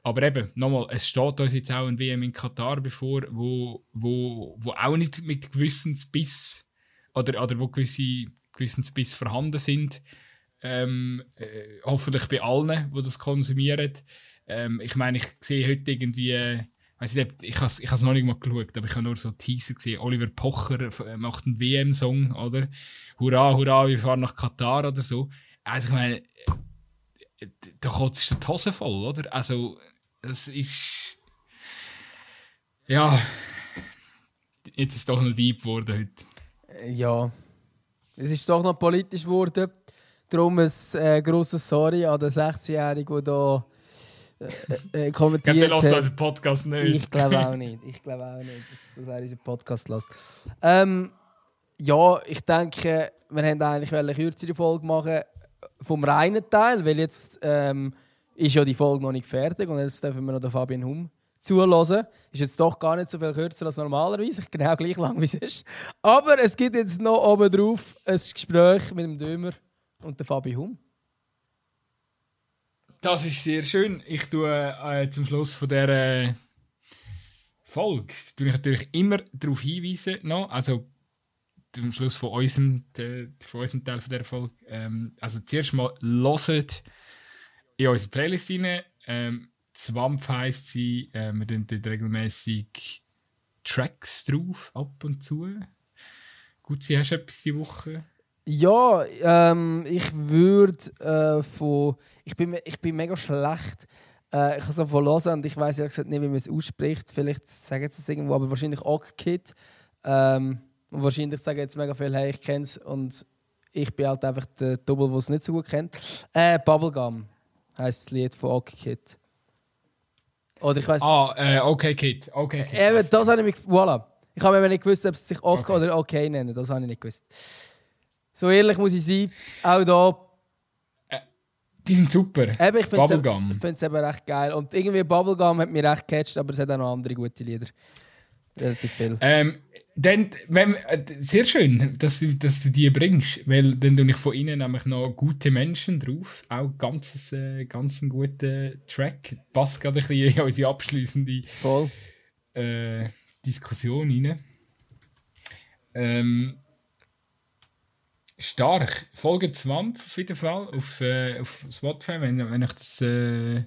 Aber eben, nochmal, es steht uns jetzt auch ein WM in Katar bevor, wo, wo, wo auch nicht mit gewissen Biss oder, oder wo gewisse gewissen Biss vorhanden sind. Ähm, äh, hoffentlich bei allen, die das konsumieren. Ähm, ich meine, ich sehe heute irgendwie, äh, weiß nicht, ich habe es noch nicht mal geschaut, aber ich habe nur so Teaser gesehen. Oliver Pocher äh, macht einen WM-Song, oder? Hurra, hurra, wir fahren nach Katar oder so. Also ich meine, da kotzt die Hose voll, oder? Also, es ist. Ja. Jetzt ist es doch noch deep geworden heute. Ja. Es ist doch noch politisch geworden. Darum ein äh, grosses Sorry an den 16-Jährigen, der hier äh, äh, kommentiert hat. Der lässt unseren Podcast nicht. Ich glaube auch nicht. Ich glaube auch nicht, dass, dass er unseren Podcast lässt. Ähm, ja, ich denke, wir haben eigentlich eine kürzere Folge machen vom reinen Teil, weil jetzt ähm, ist ja die Folge noch nicht fertig und jetzt dürfen wir noch den Fabian Hum zulassen. Ist jetzt doch gar nicht so viel kürzer als normalerweise, genau gleich lang wie es ist. Aber es gibt jetzt noch oben drauf ein Gespräch mit dem Dömer und dem Fabian Hum. Das ist sehr schön. Ich tue äh, zum Schluss von dieser äh, Folge tue ich natürlich immer darauf hinweisen, noch, also zum Schluss von unserem, von unserem Teil von dieser Folge. Ähm, also zuerst mal hört in unsere Playlist rein. Ähm, Swamp heisst sie. Äh, wir tun dort regelmäßig Tracks drauf, ab und zu. Gut, sie hast du etwas diese Woche? Ja, ähm, ich würde äh, von. Ich bin, ich bin mega schlecht. Äh, ich habe so von hören und ich weiß ehrlich gesagt nicht, wie man es ausspricht. Vielleicht sagen sie es irgendwo, aber wahrscheinlich Ock-Kid. Ähm, und wahrscheinlich sagen jetzt mega viel, hey, ich kenne es und ich bin halt einfach der Double, der es nicht so gut kennt. Äh, Bubblegum heisst das Lied von OK Kid. Oder ich weiß. Ah, äh, OK Kid. Okay, Kid. Eben, das habe ich mich. Voilà. Ich habe aber nicht gewusst, ob es sich OK okay. oder OK nennen. Das habe ich nicht gewusst. So ehrlich muss ich sein, auch da. Äh, die sind super. Eben, ich finde es eben recht geil. Und irgendwie Bubblegum hat mich recht gecatcht, aber es hat auch noch andere gute Lieder. Relativ viel. Ähm, dann, wenn, äh, sehr schön, dass du, dass du die bringst, weil dann tue ich von ihnen nämlich noch gute Menschen drauf. Auch ganz, äh, ganz ein guter Track. Passt gerade ein bisschen in unsere abschließende äh, Diskussion rein. Ähm, stark. Folge 20 auf jeden Fall auf, äh, auf Spotify, wenn, wenn ich das. Äh,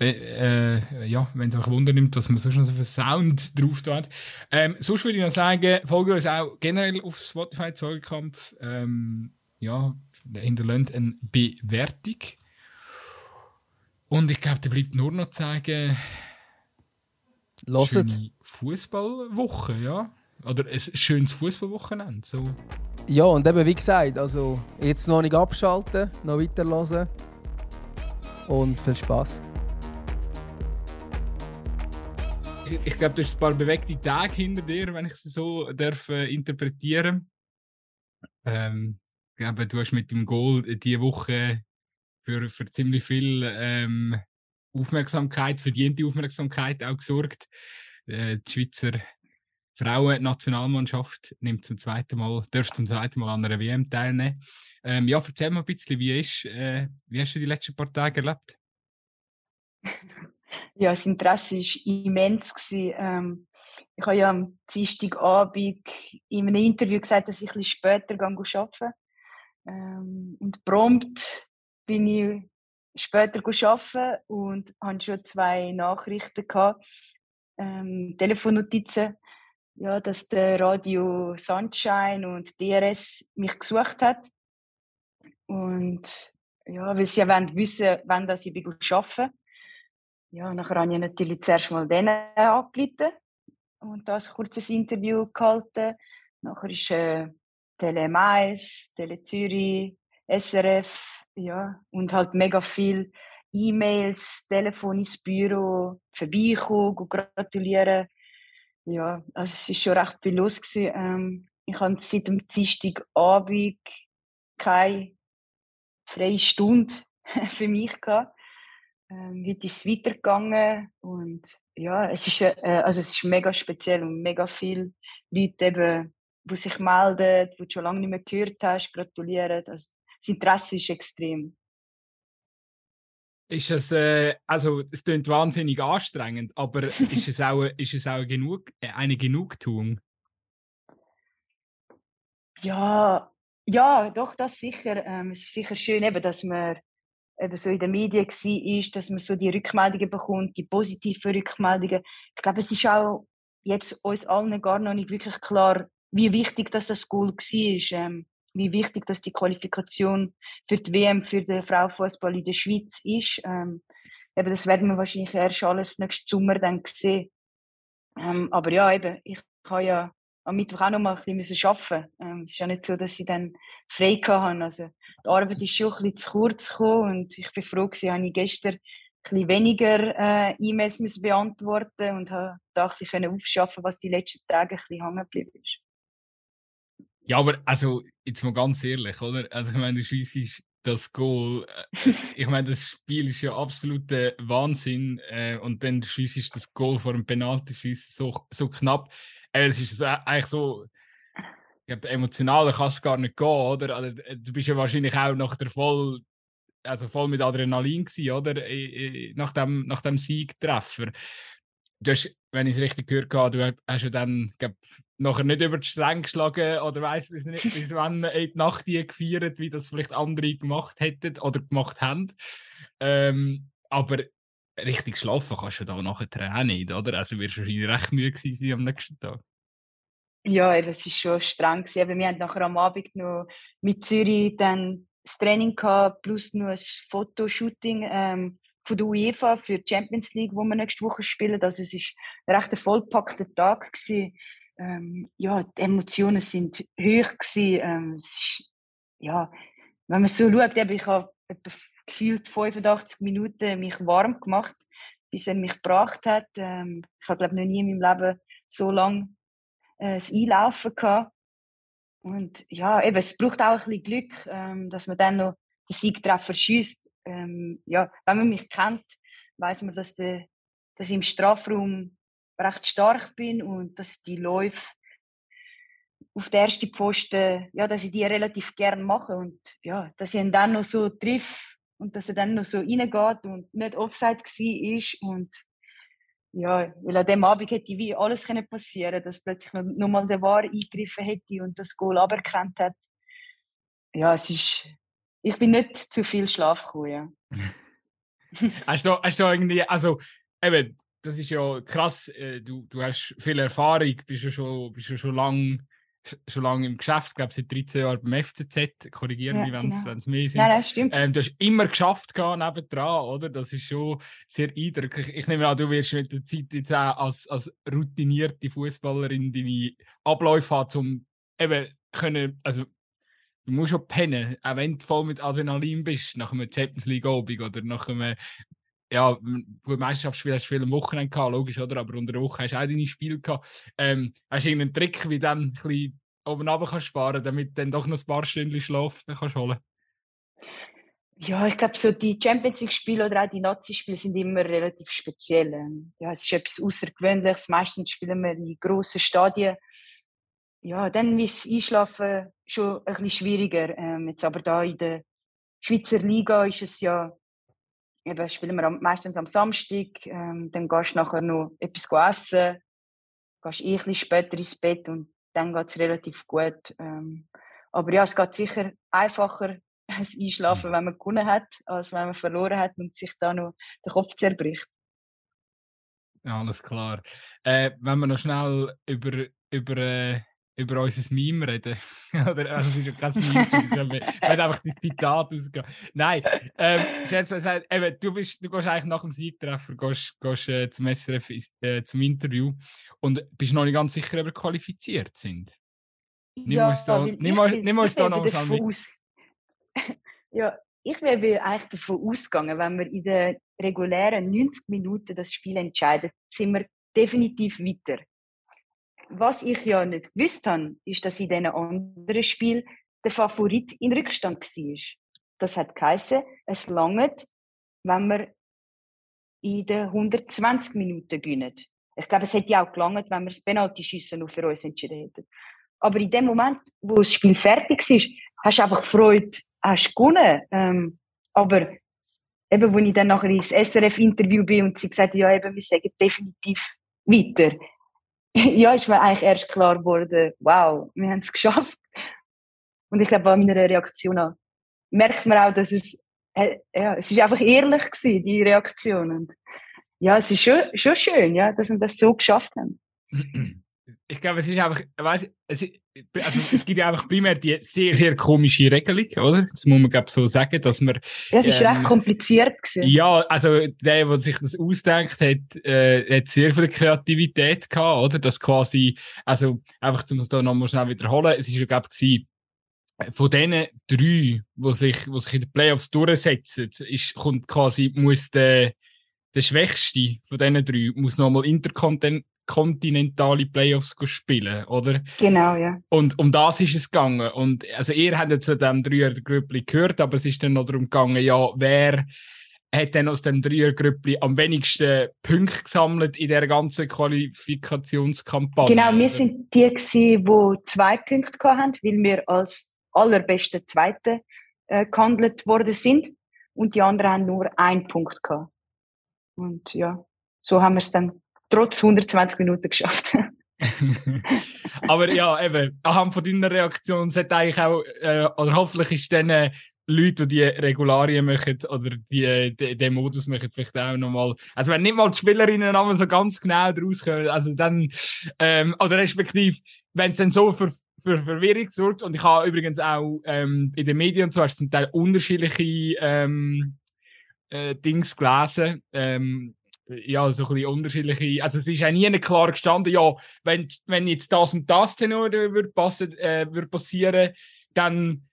äh, ja, wenn es euch Wunder nimmt, dass man sonst noch so viel Sound drauf tut. Ähm, sonst würde ich noch sagen, folgt uns auch generell auf Spotify Zeugkampf. Ähm, ja, hinterlässt eine Bewertung. Und ich glaube, da bleibt nur noch zu sagen, Hört. Fußballwoche, ja. Oder ein schönes Fußballwochenende. So. Ja, und eben wie gesagt, also jetzt noch nicht abschalten, noch weiterhören. Und viel Spaß. Ich, glaube, du hast ein paar bewegte Tage hinter dir, wenn ich sie so darf, äh, interpretieren ähm, ich glaube, du hast mit dem Goal diese Woche für, für ziemlich viel ähm, Aufmerksamkeit, verdiente Aufmerksamkeit auch gesorgt. Äh, die Schweizer Frauen-Nationalmannschaft nimmt zum zweiten Mal, darf zum zweiten Mal an einer WM teilnehmen. Ähm, ja, erzähl mal ein bisschen, wie, ist, äh, wie hast du die letzten paar Tage erlebt? Ja, das Interesse war immens. Ähm, ich habe ja am Dienstagabend in einem Interview gesagt, dass ich bisschen später arbeiten ähm, Und prompt bin ich später arbeiten und hatte schon zwei Nachrichten gehabt, ähm, Telefonnotizen, ja, dass der Radio Sunshine und DRS mich gesucht hat. Und ja, weil sie ja wollen wissen, wann dass ich arbeite. Ja, nachher habe ich natürlich zuerst mal denen angerufen und da ein kurzes Interview gehalten. Nachher ist äh, Tele Mais, Tele Zürich, SRF, ja, und halt mega viel E-Mails, Telefon ins Büro, vorbeikommen, gratulieren. Ja, also es war schon recht viel los. Gewesen. Ähm, ich habe seit dem Dienstagabend keine freie Stunde für mich gehabt. Ähm, heute ist es weitergegangen und ja, es ist, äh, also es ist mega speziell und mega viele Leute eben, die sich melden, die du schon lange nicht mehr gehört hast, gratulieren. Also, das Interesse ist extrem. Ist es, äh, also es klingt wahnsinnig anstrengend, aber ist es auch, ist es auch genug, äh, eine Genugtuung? Ja, ja, doch, das sicher. Ähm, es ist sicher schön, eben, dass man eben so in den Medien war, dass man so die Rückmeldungen bekommt, die positiven Rückmeldungen. Ich glaube, es ist auch jetzt uns allen gar noch nicht wirklich klar, wie wichtig dass das Goal war. Ähm, wie wichtig dass die Qualifikation für die WM für den Frauenfußball in der Schweiz ist. Ähm, eben, das werden wir wahrscheinlich erst alles nächsten Sommer dann sehen. Ähm, aber ja, eben, ich habe ja am Mittwoch auch noch mal ein bisschen arbeiten ähm, Es ist ja nicht so, dass ich dann frei hatte. Also, die Arbeit ist schon ein bisschen zu kurz gekommen und ich bin froh, dass ich gestern ein bisschen weniger äh, E-Mails beantworten und habe gedacht, ich konnte aufschaffen, was die letzten Tage ein bisschen hängen geblieben ist. Ja, aber also, jetzt mal ganz ehrlich, oder? Also, ich meine, du schiessest das Goal. Äh, ich meine, das Spiel ist ja absoluter Wahnsinn. Äh, und dann schiessest das Goal vor dem Penalty so, so knapp. Äh, es ist eigentlich so. Ich glaube, emotionaler kann es gar nicht gehen, oder? Also, du bist ja wahrscheinlich auch nach der voll, also voll mit Adrenalin gewesen, oder? Nach dem, nach dem Siegtreffer. Du hast, wenn ich es richtig gehört habe, du hast ja dann, glaub, nachher nicht über die Stränge geschlagen oder weiss es nicht, bis wann in die Nacht die gefeiert, wie das vielleicht andere gemacht hätten oder gemacht haben. Ähm, aber richtig schlafen kannst du da nachher auch nicht, oder? Also wirst du wahrscheinlich recht müde sein am nächsten Tag. Ja, eben, es war schon streng. Gewesen. Wir hatten nachher am Abend noch mit Zürich dann das Training gehabt, plus noch ein Fotoshooting ähm, von der UEFA für die Champions League, wo wir nächste Woche spielen. Also es war ein recht vollpackter Tag. Gewesen ähm, ja, die Emotionen sind hoch gewesen. Ähm, ist, ja, wenn man so schaut, eben, ich habe gefühlt 85 Minuten mich warm gemacht, bis er mich gebracht hat. Ähm, ich habe glaube noch nie in meinem Leben so lange äh, Einlaufen gehabt. Und ja, eben, es braucht auch ein bisschen Glück, ähm, dass man dann noch den Siegtreffer schießt. Ähm, ja, wenn man mich kennt, weiß man, dass, der, dass ich im Strafraum recht stark bin und dass die Läufe auf der ersten Pfosten, ja, dass ich die relativ gern mache und ja, dass ich ihn dann noch so triff und dass er dann noch so reingeht und nicht Offside war und ja, weil an dem Abend hätte wie alles können passieren dass plötzlich noch, noch mal der War eingegriffen hätte und das Goal aberkannt hat. Ja, es ist, ich bin nicht zu viel Schlaf gekommen, ja. hast, du, hast du irgendwie, also eben, das ist ja krass, äh, du, du hast viel Erfahrung, bist ja schon, bist ja schon lange schon lange im Geschäft, glaube seit 13 Jahren beim FCZ, korrigieren ja, mich, wenn es genau. mehr sind. Nein, das stimmt. Ähm, du hast immer geschafft nebendran, oder? Das ist schon sehr eindrücklich. Ich nehme an, du wirst mit der Zeit jetzt auch als, als routinierte Fußballerin deine Abläufe haben, um eben können, also du musst schon pennen, auch wenn du voll mit Adrenalin bist, nach einem Champions League Obig oder nach einem ja, gut, Meisterschaftsspiel hast du viel am Wochenende gehabt, logisch, oder? Aber unter der Woche hast du auch deine Spiele gehabt. Ähm, hast du irgendeinen Trick, wie du dann ein bisschen oben runter kannst sparen, damit du dann doch noch ein paar Stunden Schlaf kannst holen Ja, ich glaube, so die Champions League-Spiele oder auch die Nazi-Spiele sind immer relativ speziell. Ja, es ist etwas Außergewöhnliches. Meistens spielen wir in grossen Stadien. Ja, dann ist das Einschlafen schon ein bisschen schwieriger. Ähm, jetzt aber da in der Schweizer Liga ist es ja eben spielen wir meistens am Samstag, ähm, dann gehst du nachher noch etwas essen, gehst eh ein bisschen später ins Bett und dann geht es relativ gut. Ähm, aber ja, es geht sicher einfacher, das Einschlafen, wenn man gewonnen hat, als wenn man verloren hat und sich da noch der Kopf zerbricht. Ja, alles klar. Äh, wenn wir noch schnell über, über äh, über unser Meme reden. Oder, also, das ist ja kein Meme, ich werde einfach die Zitate ausgehen. Nein, ähm, Scherz, eben, du, bist, du gehst eigentlich nach dem Siegtreffer gehst, gehst, äh, zum SRF äh, zum Interview und bist noch nicht ganz sicher, ob wir qualifiziert sind. Nimm ja, uns da, nimm, nimm uns da noch mal mit. ja, ich wäre eigentlich davon ausgegangen, wenn wir in den regulären 90 Minuten das Spiel entscheiden, sind wir definitiv weiter was ich ja nicht gewusst habe, ist, dass in diesen anderen Spielen der Favorit in Rückstand war. Das hat geheißen, es langt, wenn wir in den 120 Minuten gewinnen. Ich glaube, es hätte ja auch gelangt, wenn wir das Penalty-Schiessen nur für uns entschieden hätten. Aber in dem Moment, wo das Spiel fertig ist, hast du einfach gefreut, hast gewonnen. Ähm, aber eben, als ich dann nachher ins SRF-Interview bin und sie gesagt ja, eben, wir sagen definitiv weiter, ja, ist mir eigentlich erst klar geworden, wow, wir haben es geschafft. Und ich glaube, an meiner Reaktion auch, merkt man auch, dass es, äh, ja, es ist einfach ehrlich gewesen, die Reaktion. Und ja, es ist schon, schon schön, ja, dass wir das so geschafft haben. ich glaube, es ist einfach, weißt, es, also, es gibt ja einfach primär die sehr, sehr komische Regelung, oder? Das muss man, glaube so sagen, dass man... Ja, es ist ähm, recht kompliziert gewesen. Ja, also der, der sich das ausdenkt, hat, äh, hat sehr viel Kreativität gehabt, oder? Das quasi, also einfach, um es da nochmal schnell wiederholen, es ist ja, glaube ich, von diesen drei, die sich, die sich in den Playoffs durchsetzen, ist, kommt quasi, muss der, der Schwächste von diesen drei, muss nochmal interkontinental kontinentale Playoffs spielen, oder? Genau, ja. Und um das ist es gegangen. Und also ihr habt ja zu dem Dreier-Grüppli gehört, aber es ist dann noch darum gegangen, ja, wer hat denn aus dem Dreier-Grüppli am wenigsten Punkte gesammelt in der ganzen Qualifikationskampagne? Genau, wir sind die gewesen, die zwei Punkte hatten, weil wir als allerbeste Zweite äh, gehandelt worden sind und die anderen haben nur einen Punkt gehabt. Und ja, so haben wir es dann trotz 120 Minuten geschafft. Aber ja, eben, anhand von deiner Reaktion sollte eigentlich auch, äh, oder hoffentlich ist dann äh, Leute, die die Regularien machen oder die, die, den Modus machen, vielleicht auch nochmal. Also, wenn nicht mal die Spielerinnen einmal so ganz genau daraus kommen, also dann, ähm, oder respektive, wenn es dann so für, für Verwirrung sorgt, und ich habe übrigens auch ähm, in den Medien und so hast zum Teil unterschiedliche ähm, äh, Dings gelesen, ähm, ja, so ein bisschen unterschiedliche, also es ist ja nie klar gestanden, ja, wenn, wenn jetzt das und das Szenario würde, äh, passieren, dann,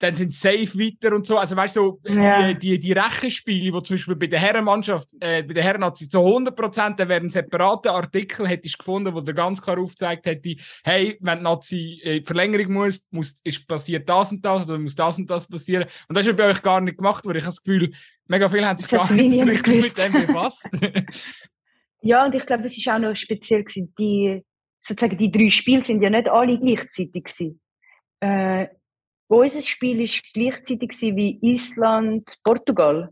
dann sind sie safe weiter und so. Also weißt du, so, ja. die, die, die Rechenspiele, die zum Beispiel bei der Herrenmannschaft, äh, bei der Herrennazi zu 100 Prozent, da wären separate Artikel, hättest gefunden, wo der ganz klar aufgezeigt hätte, hey, wenn die Nazi äh, Verlängerung muss, muss, ist passiert das und das, oder muss das und das passieren. Und das ist bei euch gar nicht gemacht worden. Ich habe das Gefühl, Mega viel haben sich gar nicht so richtig mit dem befasst. ja, und ich glaube, es war auch noch speziell. Gewesen. Die, sozusagen, die drei Spiele sind ja nicht alle gleichzeitig. Gewesen. Äh, unser Spiel war gleichzeitig wie Island, Portugal.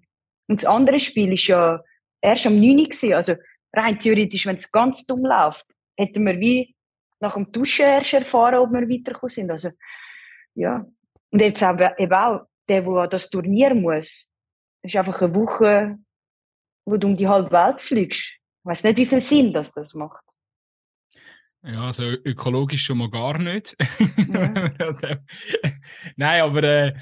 Und das andere Spiel war ja erst am 9. Gewesen. Also rein theoretisch, wenn es ganz dumm läuft, hätten wir wie nach dem Duschen erst erfahren, ob wir weitergekommen sind. Also, ja. Und jetzt eben auch der, der das Turnier muss, ist einfach eine Woche wo du um die halbe Welt fliegst. Ich weiß nicht, wie viel Sinn das, das macht. Ja, also ökologisch schon mal gar nicht. Ja. Nein, aber äh,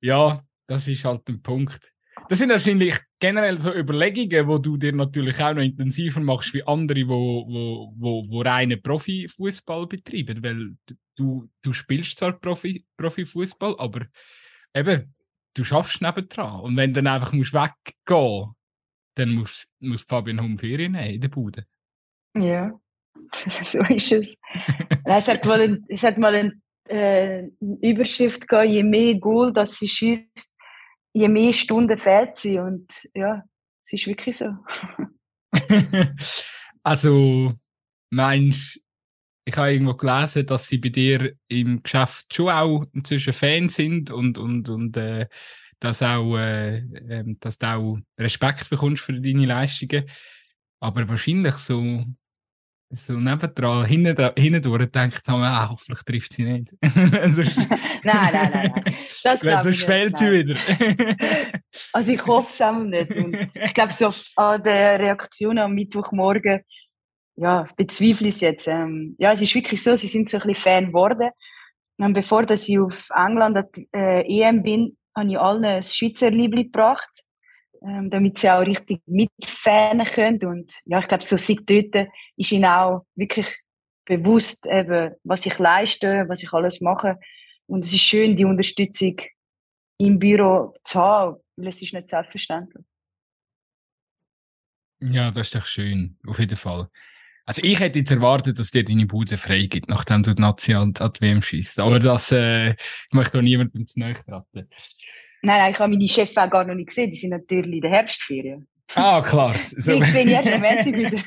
ja, das ist halt ein Punkt. Das sind wahrscheinlich generell so Überlegungen, wo du dir natürlich auch noch intensiver machst wie andere, wo, wo, wo, wo reinen Profifußball betreiben. Weil du, du spielst zwar Profi, Profifußball, aber eben, du schaffst nebendran. Und wenn du dann einfach musst weggehen dann muss, muss Fabian Hum Ferien nehmen in der Bude. Ja, so ist es. es hat mal, ein, es hat mal eine äh, Überschrift gehabt, je mehr Goal das sie schießt, je mehr Stunden fehlt sie. Und ja, es ist wirklich so. also, meinst ich habe irgendwo gelesen, dass sie bei dir im Geschäft schon auch inzwischen Fans sind und, und, und äh, dass, auch, äh, äh, dass du auch Respekt bekommst für deine Leistungen. Aber wahrscheinlich so, so nebendran, hinten, hinten durch, denkt man, ah, hoffentlich trifft sie nicht. sonst, nein, nein, nein, nein. Das sonst fehlt sie wieder. also ich hoffe es auch nicht. Und ich glaube, so an der Reaktion am Mittwochmorgen, ja, bezweifle ich es jetzt. Ähm, ja, es ist wirklich so, sie sind so ein bisschen Fan geworden. Und bevor dass ich auf England an äh, EM bin, habe ich allen ein Schweizer Liebling gebracht, ähm, damit sie auch richtig mitfahren können. Und ja, ich glaube, so seit dort ist ihnen auch wirklich bewusst, eben, was ich leiste, was ich alles mache. Und es ist schön, die Unterstützung im Büro zu haben, weil es ist nicht selbstverständlich. Ja, das ist doch schön, auf jeden Fall. Also ich hätte jetzt erwartet, dass dir deine Bude frei gibt, nachdem du die Nazi an, die WM schießt. Aber das äh, möchte auch niemandem zu nahe. Nein, nein, ich habe meine Chefs auch gar noch nicht gesehen. Die sind natürlich in der Herbstferien. Ah, klar. So. Die sehe ich erst am Montag wieder.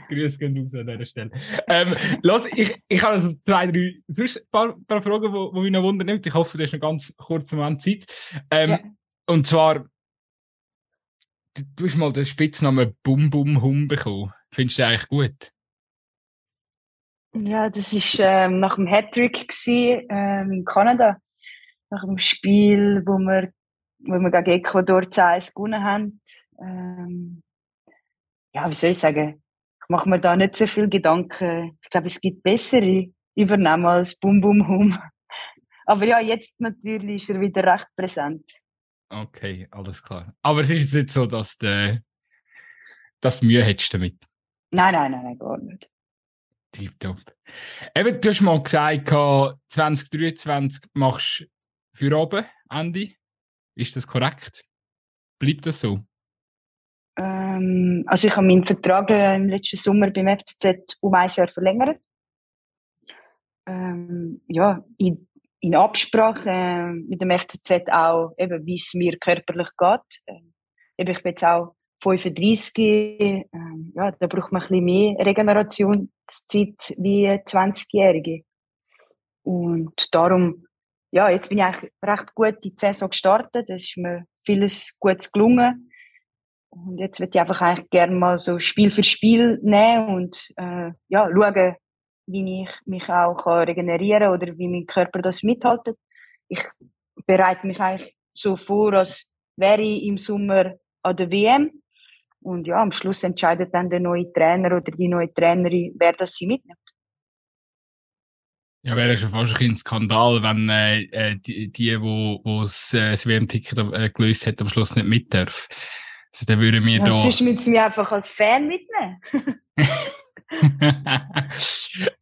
Grüße gehen raus an dieser Stelle. Ähm, los, ich, ich habe also zwei, drei ein paar, paar Fragen, die, die mich noch wundern. Ich hoffe, du hast noch ganz kurz Moment Zeit. Ähm, ja. Und zwar, du hast mal den Spitznamen Bum Bum Hum bekommen. Findest du den eigentlich gut? Ja, das war ähm, nach dem Hattrick ähm, in Kanada. Nach dem Spiel, wo wir, wo wir gegen Ecuador 2-1 gewonnen haben. Ähm, ja, wie soll ich sagen? Ich mache mir da nicht so viel Gedanken. Ich glaube, es gibt bessere Übernahmen als Bum Bum Hum. Aber ja, jetzt natürlich ist er wieder recht präsent. Okay, alles klar. Aber es ist jetzt nicht so, dass du, dass du Mühe hättest damit. Nein, nein, nein, nein gar nicht. Tipptopp. Eben, du hast mal gesagt, 2023 machst du für oben, Ende. Ist das korrekt? Bleibt das so? Ähm, also ich habe meinen Vertrag äh, im letzten Sommer beim FCZ um ein Jahr verlängert. Ähm, ja, ich in Absprache äh, mit dem FCZ auch, eben, wie es mir körperlich geht. Äh, eben, ich bin jetzt auch 35, äh, ja, da braucht man ein bisschen mehr Regenerationszeit wie 20-Jährige. Und darum, ja, jetzt bin ich eigentlich recht gut in die Saison gestartet. Es ist mir vieles Gutes gelungen. Und jetzt würde ich einfach eigentlich gerne mal so Spiel für Spiel nehmen und äh, ja, schauen, wie ich mich auch regenerieren kann oder wie mein Körper das mithaltet. Ich bereite mich eigentlich so vor, als wäre ich im Sommer an der WM. Und ja, am Schluss entscheidet dann der neue Trainer oder die neue Trainerin, wer das sie mitnimmt. Ja, wäre schon fast ein Skandal, wenn äh, äh die, die, wo, wo das, äh, das WM-Ticket äh, gelöst hat, am Schluss nicht mit dürfen. Also, dann würden wir ja, da... Sonst müssen sie mich einfach als Fan mitnehmen.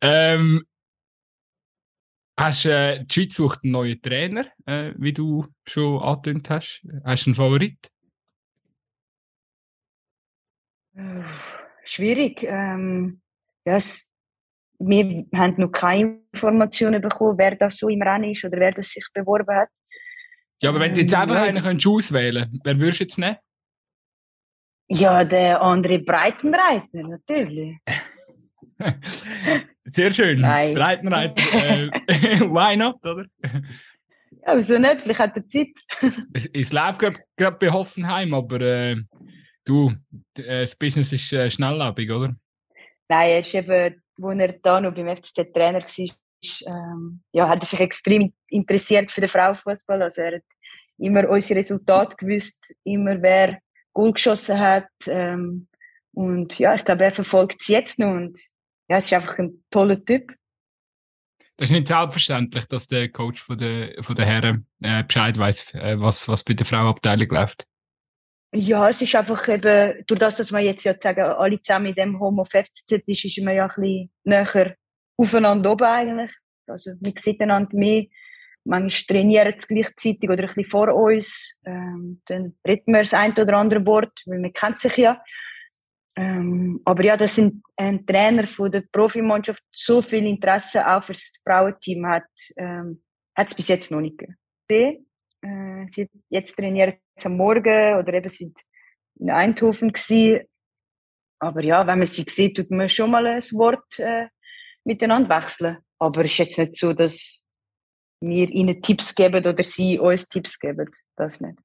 ähm, hast, äh, die Schweiz sucht einen neuen Trainer, äh, wie du schon angetönt hast. Hast du einen Favorit? Schwierig. Ähm, ja, es, wir haben noch keine Informationen bekommen, wer das so im Rennen ist oder wer das sich beworben hat. Ja, aber wenn du jetzt ähm, einfach ja. einen könntest auswählen wer würdest du jetzt nehmen? Ja, der andere Breitenreiter, natürlich. Sehr schön. Nein. Breitenreiter. Äh, why not, oder? Ja, wieso nicht? Vielleicht hat er Zeit. es, es läuft gerade bei Hoffenheim, aber äh, du, äh, das Business ist äh, schnelllebig, oder? Nein, er ist eben, als er da noch beim FCZ Trainer war, ähm, ja, hat er sich extrem interessiert für den Frauenfußball. Also er hat immer unsere Resultate gewusst, immer wer Goal geschossen hat. Ähm, und ja, ich glaube, er verfolgt es jetzt noch und ja, es ist einfach ein toller Typ. Das ist nicht selbstverständlich, dass der Coach von der, von der Herren äh, Bescheid weiß, äh, was, was bei der Frauenabteilung läuft. Ja, es ist einfach eben, durch das, dass wir jetzt ja sagen, alle zusammen in dem Home of FCZ ist, ist man ja ein bisschen näher aufeinander oben eigentlich. Also wir sehen einander mehr. Manchmal trainieren sie gleichzeitig oder ein bisschen vor uns. Ähm, dann reden wir das ein oder andere Wort, weil man kennt sich ja. Ähm, aber ja, das sind ein Trainer von der Profimannschaft so viel Interesse auch für das Frauenteam hat, ähm, hat es bis jetzt noch nicht gegeben. Äh, sie jetzt trainiert am Morgen oder eben sind in Eindhoven gewesen. Aber ja, wenn man sie sieht, tut man schon mal ein Wort äh, miteinander wechseln. Aber es ist jetzt nicht so, dass wir ihnen Tipps geben oder sie uns Tipps geben. Das nicht.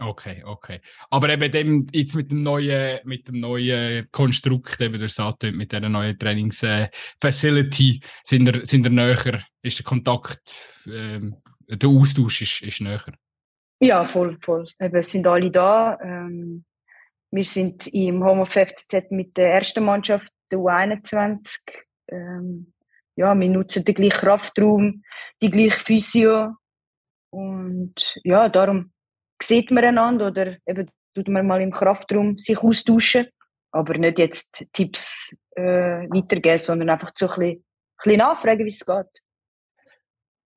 Okay, okay. Aber eben dem, jetzt mit dem neuen, mit dem neuen Konstrukt, eben der Sato, mit dieser neuen Trainingsfacility, äh, sind er, sind er näher, ist der Kontakt, ähm, der Austausch ist, ist näher. Ja, voll, voll. Eben, sind alle da. Ähm, wir sind im Home of FCZ mit der ersten Mannschaft, der U21. Ähm, ja, wir nutzen den gleichen Kraftraum, die gleiche Physio. Und ja, darum sieht man einander oder eben tut man mal im Kraftraum sich austauschen. Aber nicht jetzt Tipps äh, weitergeben, sondern einfach so ein bisschen, ein bisschen nachfragen, wie es geht.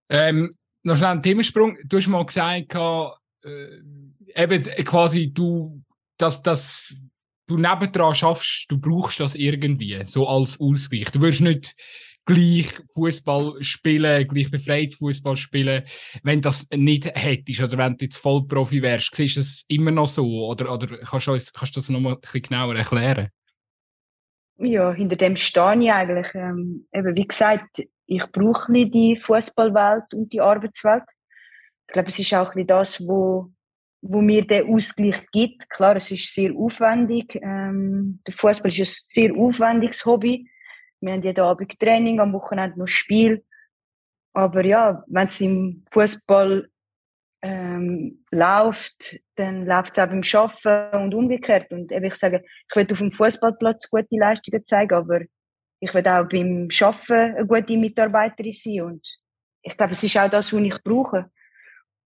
Ähm, noch schnell ein Themensprung. Du hast mal gesagt, äh, eben quasi du, dass, dass du nebendran schaffst, du brauchst das irgendwie, so als Ausgleich. Du wirst nicht gleich Fußball spielen, gleich befreit Fußball spielen, wenn das nicht hättest oder wenn du jetzt Vollprofi wärst. Siehst du das immer noch so oder, oder kannst, du uns, kannst du das noch mal ein bisschen genauer erklären? Ja, hinter dem stehe ich eigentlich. Ähm, eben, wie gesagt, ich brauche nicht die Fußballwelt und die Arbeitswelt. Ich glaube, es ist auch das, wo, wo mir der Ausgleich gibt. Klar, es ist sehr aufwendig. Ähm, der Fußball ist ein sehr aufwendiges Hobby. Wir haben jeden Abend Training, am Wochenende noch Spiel. Aber ja, wenn es im Fußball ähm, läuft, dann läuft es auch beim Arbeiten und umgekehrt. Und ich sage, ich will auf dem Fußballplatz gute Leistungen zeigen, aber ich will auch beim Arbeiten eine gute Mitarbeiterin sein. Und ich glaube, es ist auch das, was ich brauche.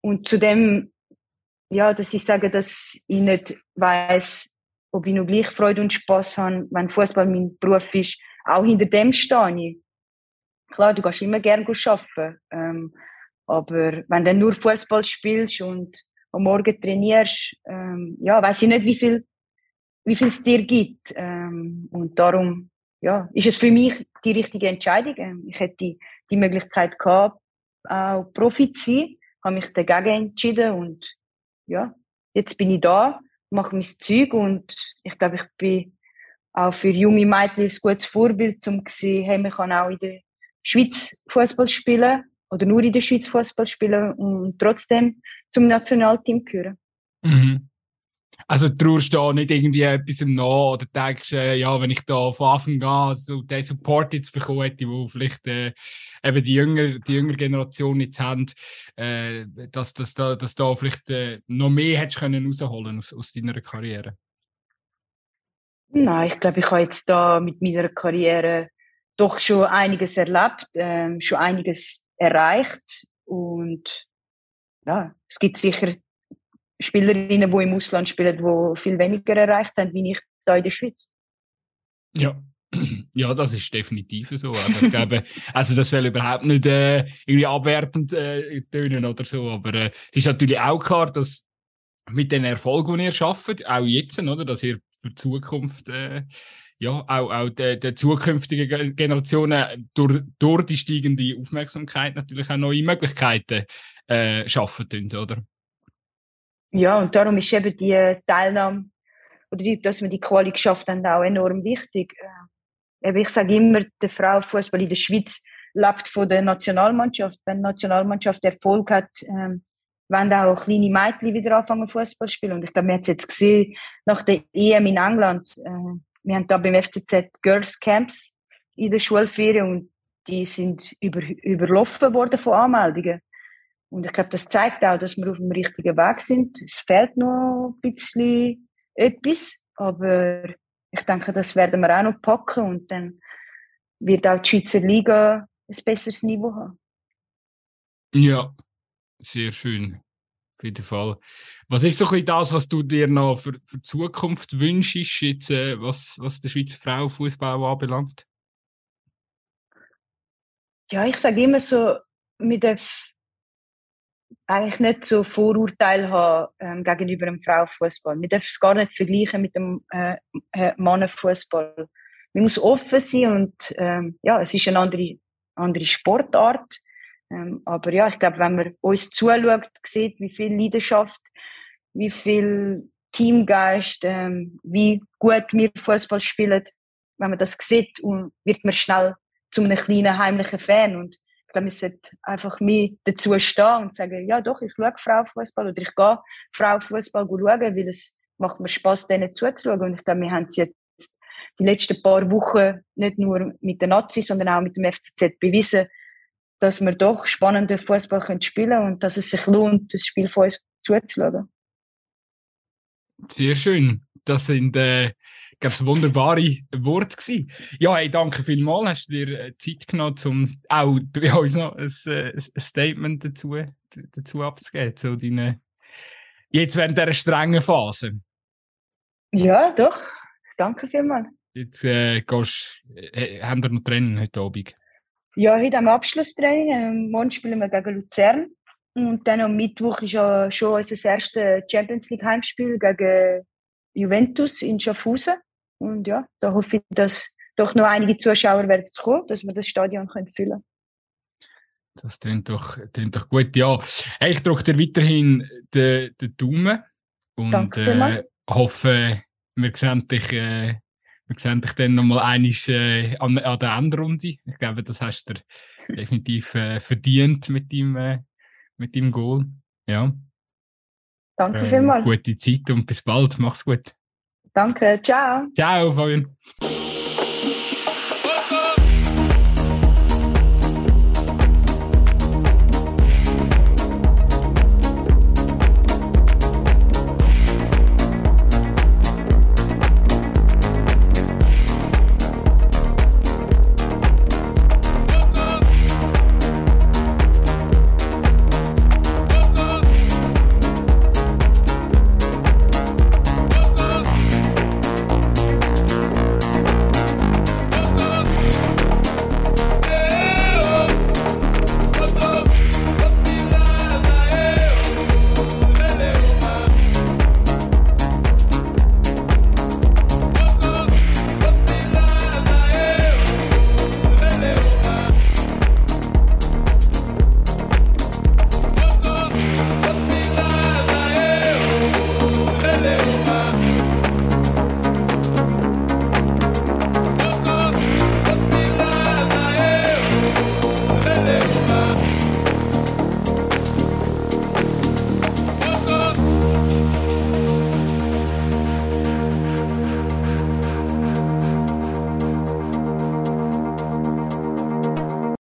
Und zudem, ja, dass ich sage, dass ich nicht weiß, ob ich noch gleich Freude und Spaß habe, wenn Fußball mein Beruf ist auch hinter dem stehe ich. Klar, du gehst immer gerne arbeiten. Ähm, aber wenn du nur Fußball spielst und am Morgen trainierst, ähm, ja, weiß ich nicht, wie viel, wie viel es dir gibt. Ähm, und darum, ja, ist es für mich die richtige Entscheidung. Ähm, ich hätte die, die Möglichkeit gehabt, auch Profi zu sein, habe mich dagegen entschieden und ja, jetzt bin ich da, mache mein Zeug und ich glaube, ich bin auch für junge Mädchen ein gutes Vorbild, um zu sehen, hey, man kann auch in der Schweiz Fußball spielen oder nur in der Schweiz Fußball spielen und trotzdem zum Nationalteam gehören. Mhm. Also traust du da nicht irgendwie etwas nach oder denkst, äh, ja, wenn ich da von Anfang an so den Support jetzt bekommen hätte, wo vielleicht äh, eben die jüngere, die jüngere Generation jetzt haben, äh, dass, dass, da, dass da vielleicht äh, noch mehr hättest können rausholen aus, aus deiner Karriere? Nein, ich glaube, ich habe jetzt da mit meiner Karriere doch schon einiges erlebt, ähm, schon einiges erreicht und ja, es gibt sicher Spielerinnen, die im Ausland spielen, die viel weniger erreicht haben, wie ich da in der Schweiz. Ja, ja, das ist definitiv so. Aber ich glaube, also das soll überhaupt nicht äh, irgendwie abwertend äh, tönen oder so. Aber äh, es ist natürlich auch klar, dass mit den Erfolgen, die ihr schafft, auch jetzt, oder, dass ihr für die Zukunft, äh, ja, auch, auch der, der zukünftigen Generationen durch, durch die steigende Aufmerksamkeit natürlich auch neue Möglichkeiten äh, schaffen oder? Ja, und darum ist eben die Teilnahme oder die, dass wir die Quali geschafft haben, auch enorm wichtig. Äh, ich sage immer, der Frauenfußball in der Schweiz lebt von der Nationalmannschaft. Wenn die Nationalmannschaft Erfolg hat, ähm, wenn auch kleine Mädchen wieder anfangen Fußball spielen. Und ich glaube, wir haben es jetzt gesehen nach der EM in England. Äh, wir haben da beim FCZ Girls Camps in der Schulferien und die sind über, überlaufen worden von Anmeldungen. Und ich glaube, das zeigt auch, dass wir auf dem richtigen Weg sind. Es fehlt noch ein bisschen etwas, aber ich denke, das werden wir auch noch packen und dann wird auch die Schweizer Liga ein besseres Niveau haben. Ja, sehr schön. Auf jeden Fall. Was ist so ein bisschen das, was du dir noch für, für die Zukunft wünschst, jetzt, äh, was, was der Schweizer Frauenfußball anbelangt? Ja, ich sage immer so, wir dürfen eigentlich nicht so Vorurteile haben ähm, gegenüber dem Frauenfußball. Wir dürfen es gar nicht vergleichen mit dem äh, äh, Mannenfußball. Man muss offen sein und ähm, ja, es ist eine andere, andere Sportart. Ähm, aber ja, ich glaube, wenn man uns zuschaut, sieht, wie viel Leidenschaft, wie viel Teamgeist, ähm, wie gut wir Fußball spielen, wenn man das sieht, wird man schnell zu einem kleinen heimlichen Fan. Und glaube, man sollte einfach mehr dazu stehen und sagen, ja doch, ich schaue Frauenfußball oder ich gehe Frauenfußball schauen, weil es macht mir Spaß, denen zuzuschauen. Und ich glaube, wir haben es jetzt die letzten paar Wochen nicht nur mit den Nazis, sondern auch mit dem FCZ bewiesen, dass wir doch spannenden Fußball spielen können und dass es sich lohnt, das Spiel von uns zuzuschauen. Sehr schön. Das sind, äh, glaube wunderbare Worte gewesen. Ja, hey, danke vielmals. Hast du dir äh, Zeit genommen, um auch bei uns noch ein, äh, ein Statement dazu, dazu abzugeben, zu deinen, jetzt während dieser strengen Phase? Ja, doch. Danke vielmals. Jetzt äh, gehst, äh, haben wir noch Training heute Abend? Ja, heute haben wir Abschlusstraining. Ähm, morgen spielen wir gegen Luzern. Und dann am Mittwoch ist ja schon unser erstes Champions League Heimspiel gegen Juventus in Schaffhausen. Und ja, da hoffe ich, dass doch noch einige Zuschauer werden kommen, dass wir das Stadion können füllen können. Das klingt doch, klingt doch gut. Ja, hey, ich drücke dir weiterhin den, den Daumen und Danke äh, hoffe, wir sehen dich äh, wir sehen dich dann nochmal einig äh, an, an der Endrunde. Ich glaube, das hast du definitiv äh, verdient mit deinem, äh, mit deinem Goal. Ja. Danke ähm, vielmals. Gute Zeit und bis bald. Mach's gut. Danke. Ciao. Ciao, Fabian.